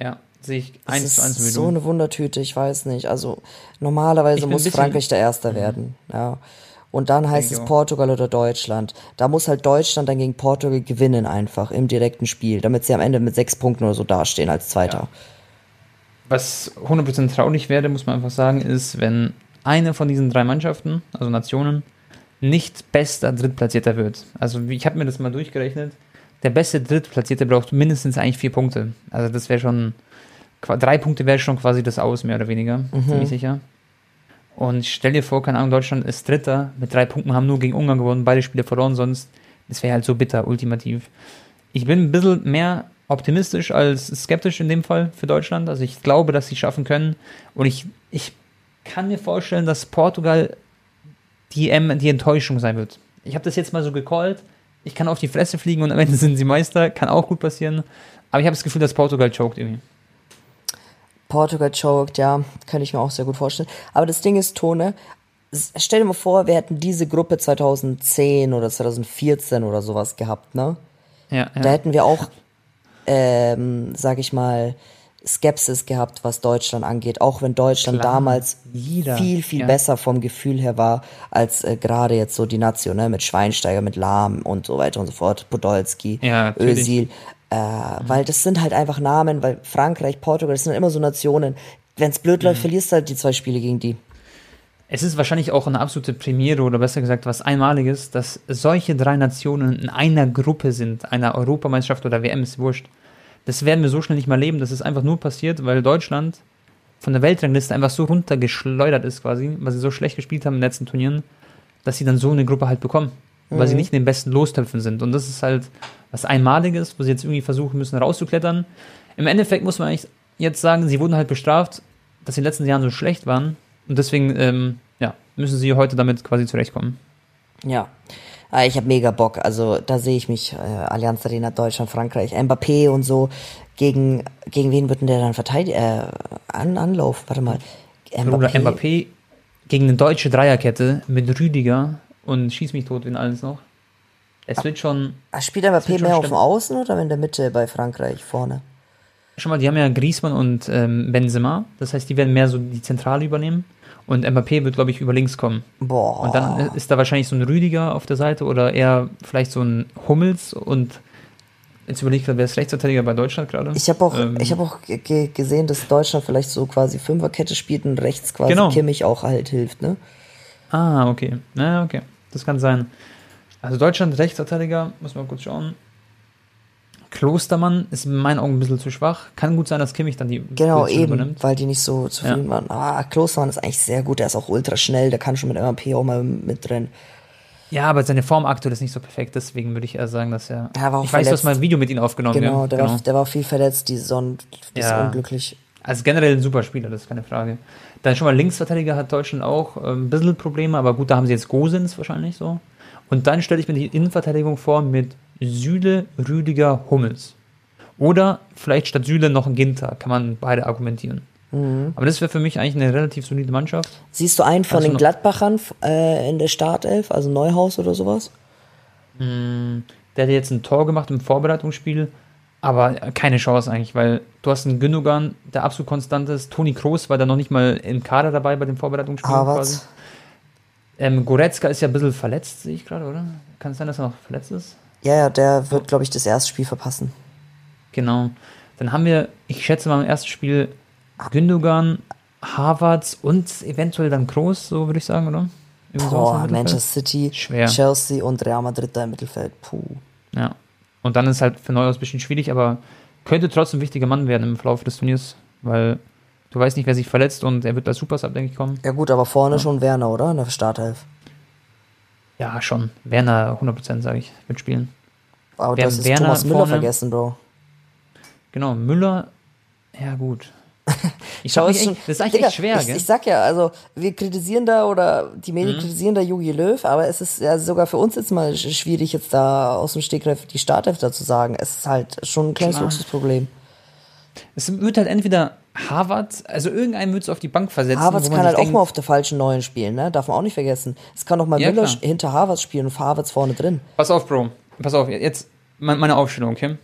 Ja, sehe ich eins zu eins ist wie so eine Wundertüte, ich weiß nicht. Also normalerweise muss Frankreich der Erster werden. Ja. Und dann heißt Denke es. Portugal oder Deutschland. Da muss halt Deutschland dann gegen Portugal gewinnen einfach im direkten Spiel, damit sie am Ende mit sechs Punkten oder so dastehen als Zweiter. Was 100% traurig wäre, muss man einfach sagen, ist, wenn eine von diesen drei Mannschaften, also Nationen, nicht bester Drittplatzierter wird. Also ich habe mir das mal durchgerechnet. Der beste Drittplatzierte braucht mindestens eigentlich vier Punkte. Also das wäre schon, drei Punkte wäre schon quasi das Aus, mehr oder weniger, ziemlich sicher. Und stell dir vor, keine Ahnung, Deutschland ist Dritter mit drei Punkten, haben nur gegen Ungarn gewonnen, beide Spiele verloren, sonst, das wäre halt so bitter, ultimativ. Ich bin ein bisschen mehr optimistisch als skeptisch in dem Fall für Deutschland. Also ich glaube, dass sie schaffen können. Und ich, ich kann mir vorstellen, dass Portugal die, ähm, die Enttäuschung sein wird. Ich habe das jetzt mal so gecallt. Ich kann auf die Fresse fliegen und am Ende sind sie Meister. Kann auch gut passieren. Aber ich habe das Gefühl, dass Portugal choked irgendwie. Portugal choked, ja, kann ich mir auch sehr gut vorstellen. Aber das Ding ist, Tone, stell dir mal vor, wir hätten diese Gruppe 2010 oder 2014 oder sowas gehabt, ne? Ja, Da ja. hätten wir auch, ähm, sag ich mal, Skepsis gehabt, was Deutschland angeht, auch wenn Deutschland Klar, damals jeder, viel, viel ja. besser vom Gefühl her war, als äh, gerade jetzt so die Nation, ne, mit Schweinsteiger, mit Lahm und so weiter und so fort, Podolski, Ja. Özil, äh, weil das sind halt einfach Namen, weil Frankreich, Portugal, das sind immer so Nationen, wenn's blöd Mhm. läuft, verlierst du halt die zwei Spiele gegen die. Es ist wahrscheinlich auch eine absolute Premiere oder besser gesagt was Einmaliges, dass solche drei Nationen in einer Gruppe sind, einer Europameisterschaft oder WM ist wurscht. Das werden wir so schnell nicht mal leben. Das ist einfach nur passiert, weil Deutschland von der Weltrangliste einfach so runtergeschleudert ist quasi, weil sie so schlecht gespielt haben in den letzten Turnieren, dass sie dann so eine Gruppe halt bekommen, weil sie nicht in den besten Lostöpfen sind. Und das ist halt was Einmaliges, wo sie jetzt irgendwie versuchen müssen rauszuklettern. Im Endeffekt muss man eigentlich jetzt sagen, sie wurden halt bestraft, dass sie in den letzten Jahren so schlecht waren. Und deswegen ähm, ja, müssen sie heute damit quasi zurechtkommen. Ja. Ah, Ich habe mega Bock. Also da sehe ich mich, äh, Allianz Arena, Deutschland, Frankreich, Mbappé und so. Gegen, gegen wen wird denn der dann verteidigen? Äh, an, Anlauf, warte mal. Oder Mbappé gegen eine deutsche Dreierkette mit Rüdiger und schieß mich tot, wenn alles noch. Es wird schon, Ah, Spielt Mbappé schon mehr auf dem. Außen oder in der Mitte bei Frankreich vorne? schon mal, die haben ja Griezmann und ähm, Benzema, das heißt, die werden mehr so die Zentrale übernehmen. Und Mbappé wird, glaube ich, über links kommen. Boah. Und dann ist da wahrscheinlich so ein Rüdiger auf der Seite oder eher vielleicht so ein Hummels und jetzt überlege ich gerade, wer ist Rechtsverteidiger bei Deutschland gerade? ich habe auch, Ähm, ich hab auch ge- ge- gesehen, dass Deutschland vielleicht so quasi Fünferkette spielt und rechts quasi Genau. Kimmich auch halt hilft, ne? Ah, okay. Na, okay. Das kann sein. Also Deutschland Rechtsverteidiger, muss man kurz schauen. Klostermann ist in meinen Augen ein bisschen zu schwach. Kann gut sein, dass Kimmich dann die Genau, Position eben, übernimmt. weil die nicht so zufrieden Ja. waren. Ah, Klostermann ist eigentlich sehr gut, der ist auch ultra schnell, der kann schon mit MAP auch mal mit drin. Ja, aber seine Form aktuell ist nicht so perfekt, deswegen würde ich eher sagen, dass er. Er war auch ich weiß, du hast verletzt. mal ein Video mit ihm aufgenommen. Genau, der, War, der war viel verletzt die Saison, das Ja. ist unglücklich. Also generell ein super Spieler, das ist keine Frage. Dann schon mal Linksverteidiger hat Deutschland auch äh, ein bisschen Probleme, aber gut, da haben sie jetzt Gosens wahrscheinlich so. Und dann stelle ich mir die Innenverteidigung vor mit Süle, Rüdiger, Hummels. Oder vielleicht statt Süle noch ein Ginter, kann man beide argumentieren. Mhm. Aber das wäre für mich eigentlich eine relativ solide Mannschaft. Siehst du einen von Also den Gladbachern äh, in der Startelf, also Neuhaus oder sowas? Der hat jetzt ein Tor gemacht im Vorbereitungsspiel, aber keine Chance eigentlich, weil du hast einen Gündogan, der absolut konstant ist. Toni Kroos war da noch nicht mal im Kader dabei bei dem Vorbereitungsspiel quasi. Ähm, Goretzka ist ja ein bisschen verletzt, sehe ich gerade, oder? Kann es sein, dass er noch verletzt ist? Ja, ja, der wird, glaube ich, das erste Spiel verpassen. Genau. Dann haben wir, ich schätze mal im ersten Spiel Gündogan, Havertz und eventuell dann Kroos, so würde ich sagen, oder? Boah. Manchester City, Schwer. Chelsea und Real Madrid da im Mittelfeld. Puh. Ja. Und dann ist halt für Neuhaus ein bisschen schwierig, aber könnte trotzdem ein wichtiger Mann werden im Verlauf des Turniers, weil du weißt nicht, wer sich verletzt und er wird als Supersub, denke ich, kommen. Ja gut, aber vorne schon Werner, oder? In der Startelf. Ja, schon. Werner 100%, sage ich, wird spielen. Aber du hast jetzt Werner Thomas Müller vorne? vergessen, Bro. Genau, Müller, ja gut. Ich Schau, frag ist mich schon- das ist eigentlich Digga, echt schwer, ich, gell? Mhm. ich sag ja, also wir kritisieren da oder die Medien kritisieren da Jogi Löw, aber es ist ja sogar für uns jetzt mal sch- schwierig, jetzt da aus dem Stegreif die Startelf zu sagen. Es ist halt schon ein kleines. Luxusproblem. Es wird halt entweder Harvard, also irgendeinen wird es auf die Bank versetzen. Man kann halt auch denkt, mal auf der falschen Neuen spielen, ne? Darf man auch nicht vergessen. Es kann doch mal Ja, Müller klar. hinter Havertz spielen und Havertz vorne drin. Pass auf, Bro. Pass auf, jetzt me- meine Aufstellung, okay?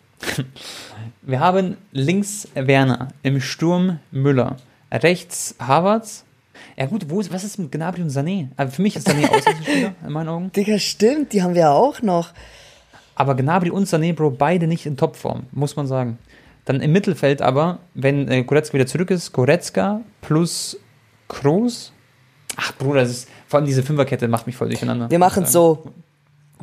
Wir haben links Werner, im Sturm Müller, rechts Havertz. Ja gut, wo ist, was ist mit Gnabry und Sané? Also für mich ist Sané Außenspieler, in meinen Augen. Digga, stimmt, die haben wir ja auch noch. Aber Gnabry und Sané, Bro, beide nicht in Topform, muss man sagen. Dann im Mittelfeld aber, wenn äh, Goretzka wieder zurück ist, Goretzka plus Kroos. Ach, Bruder, das ist, vor allem diese Fünferkette macht mich voll durcheinander. Wir machen ich so.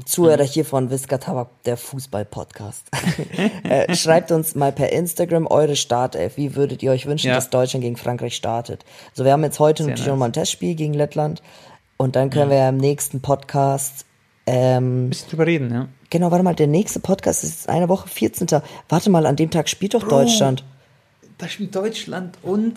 Zuhörer hier von Visca Tabak, der Fußball-Podcast. äh, schreibt uns mal per Instagram eure Startelf. Wie würdet ihr euch wünschen, Ja. dass Deutschland gegen Frankreich startet? Also wir haben jetzt heute Sehr natürlich nice. nochmal ein Testspiel gegen Lettland. Und dann können wir ja im nächsten Podcast, ähm, Ein bisschen drüber reden, ja. genau, warte mal, der nächste Podcast ist eine Woche, 14. Warte mal, an dem Tag spielt doch Deutschland. Da spielt Deutschland und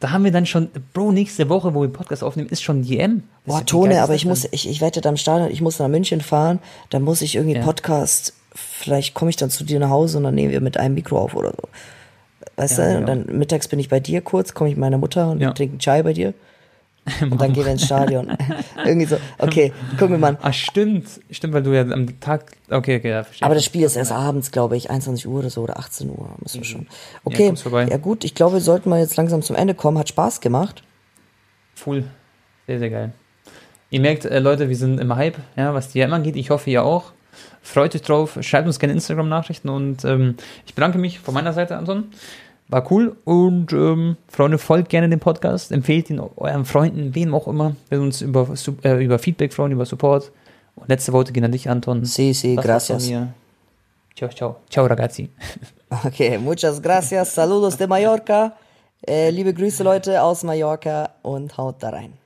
da haben wir dann schon, Bro, nächste Woche, wo wir Podcast aufnehmen, ist schon die EM. Das Boah, Tone, aber ich muss, ich, ich wette am Stadion, ich muss nach München fahren, dann muss ich irgendwie Ja. Podcast, vielleicht komme ich dann zu dir nach Hause und dann nehmen wir mit einem Mikro auf oder so. Weißt Ja, du, und dann mittags bin ich bei dir kurz, komme ich mit meiner Mutter und Ja. wir trinken Chai bei dir. Und dann gehen wir ins Stadion. Irgendwie so, okay, gucken wir mal. Ah, stimmt. Stimmt, weil du ja am Tag. Okay, okay, ja, verstehe. Aber das Spiel ist erst abends, glaube ich, 21 Uhr oder so oder 18 Uhr müssen wir schon. Mhm. Ja, Okay, vorbei. ja gut, ich glaube, wir sollten mal jetzt langsam zum Ende kommen. Hat Spaß gemacht. Cool. Sehr, sehr geil. Ihr merkt, äh, Leute, wir sind im Hype, ja, was die EM angeht. Ich hoffe, ihr auch. Freut euch drauf. Schreibt uns gerne Instagram-Nachrichten und ähm, ich bedanke mich von meiner Seite, Anton. War cool und ähm, Freunde, folgt gerne dem Podcast, empfehlt ihn euren Freunden, wem auch immer. Wir uns über, äh, über Feedback freuen, über Support. Und letzte Worte gehen an dich, Anton. Sí, sí, Das gracias. Ciao, ciao. Ciao, ragazzi. Okay, muchas gracias. Saludos de Mallorca. Äh, liebe Grüße, Leute aus Mallorca und haut da rein.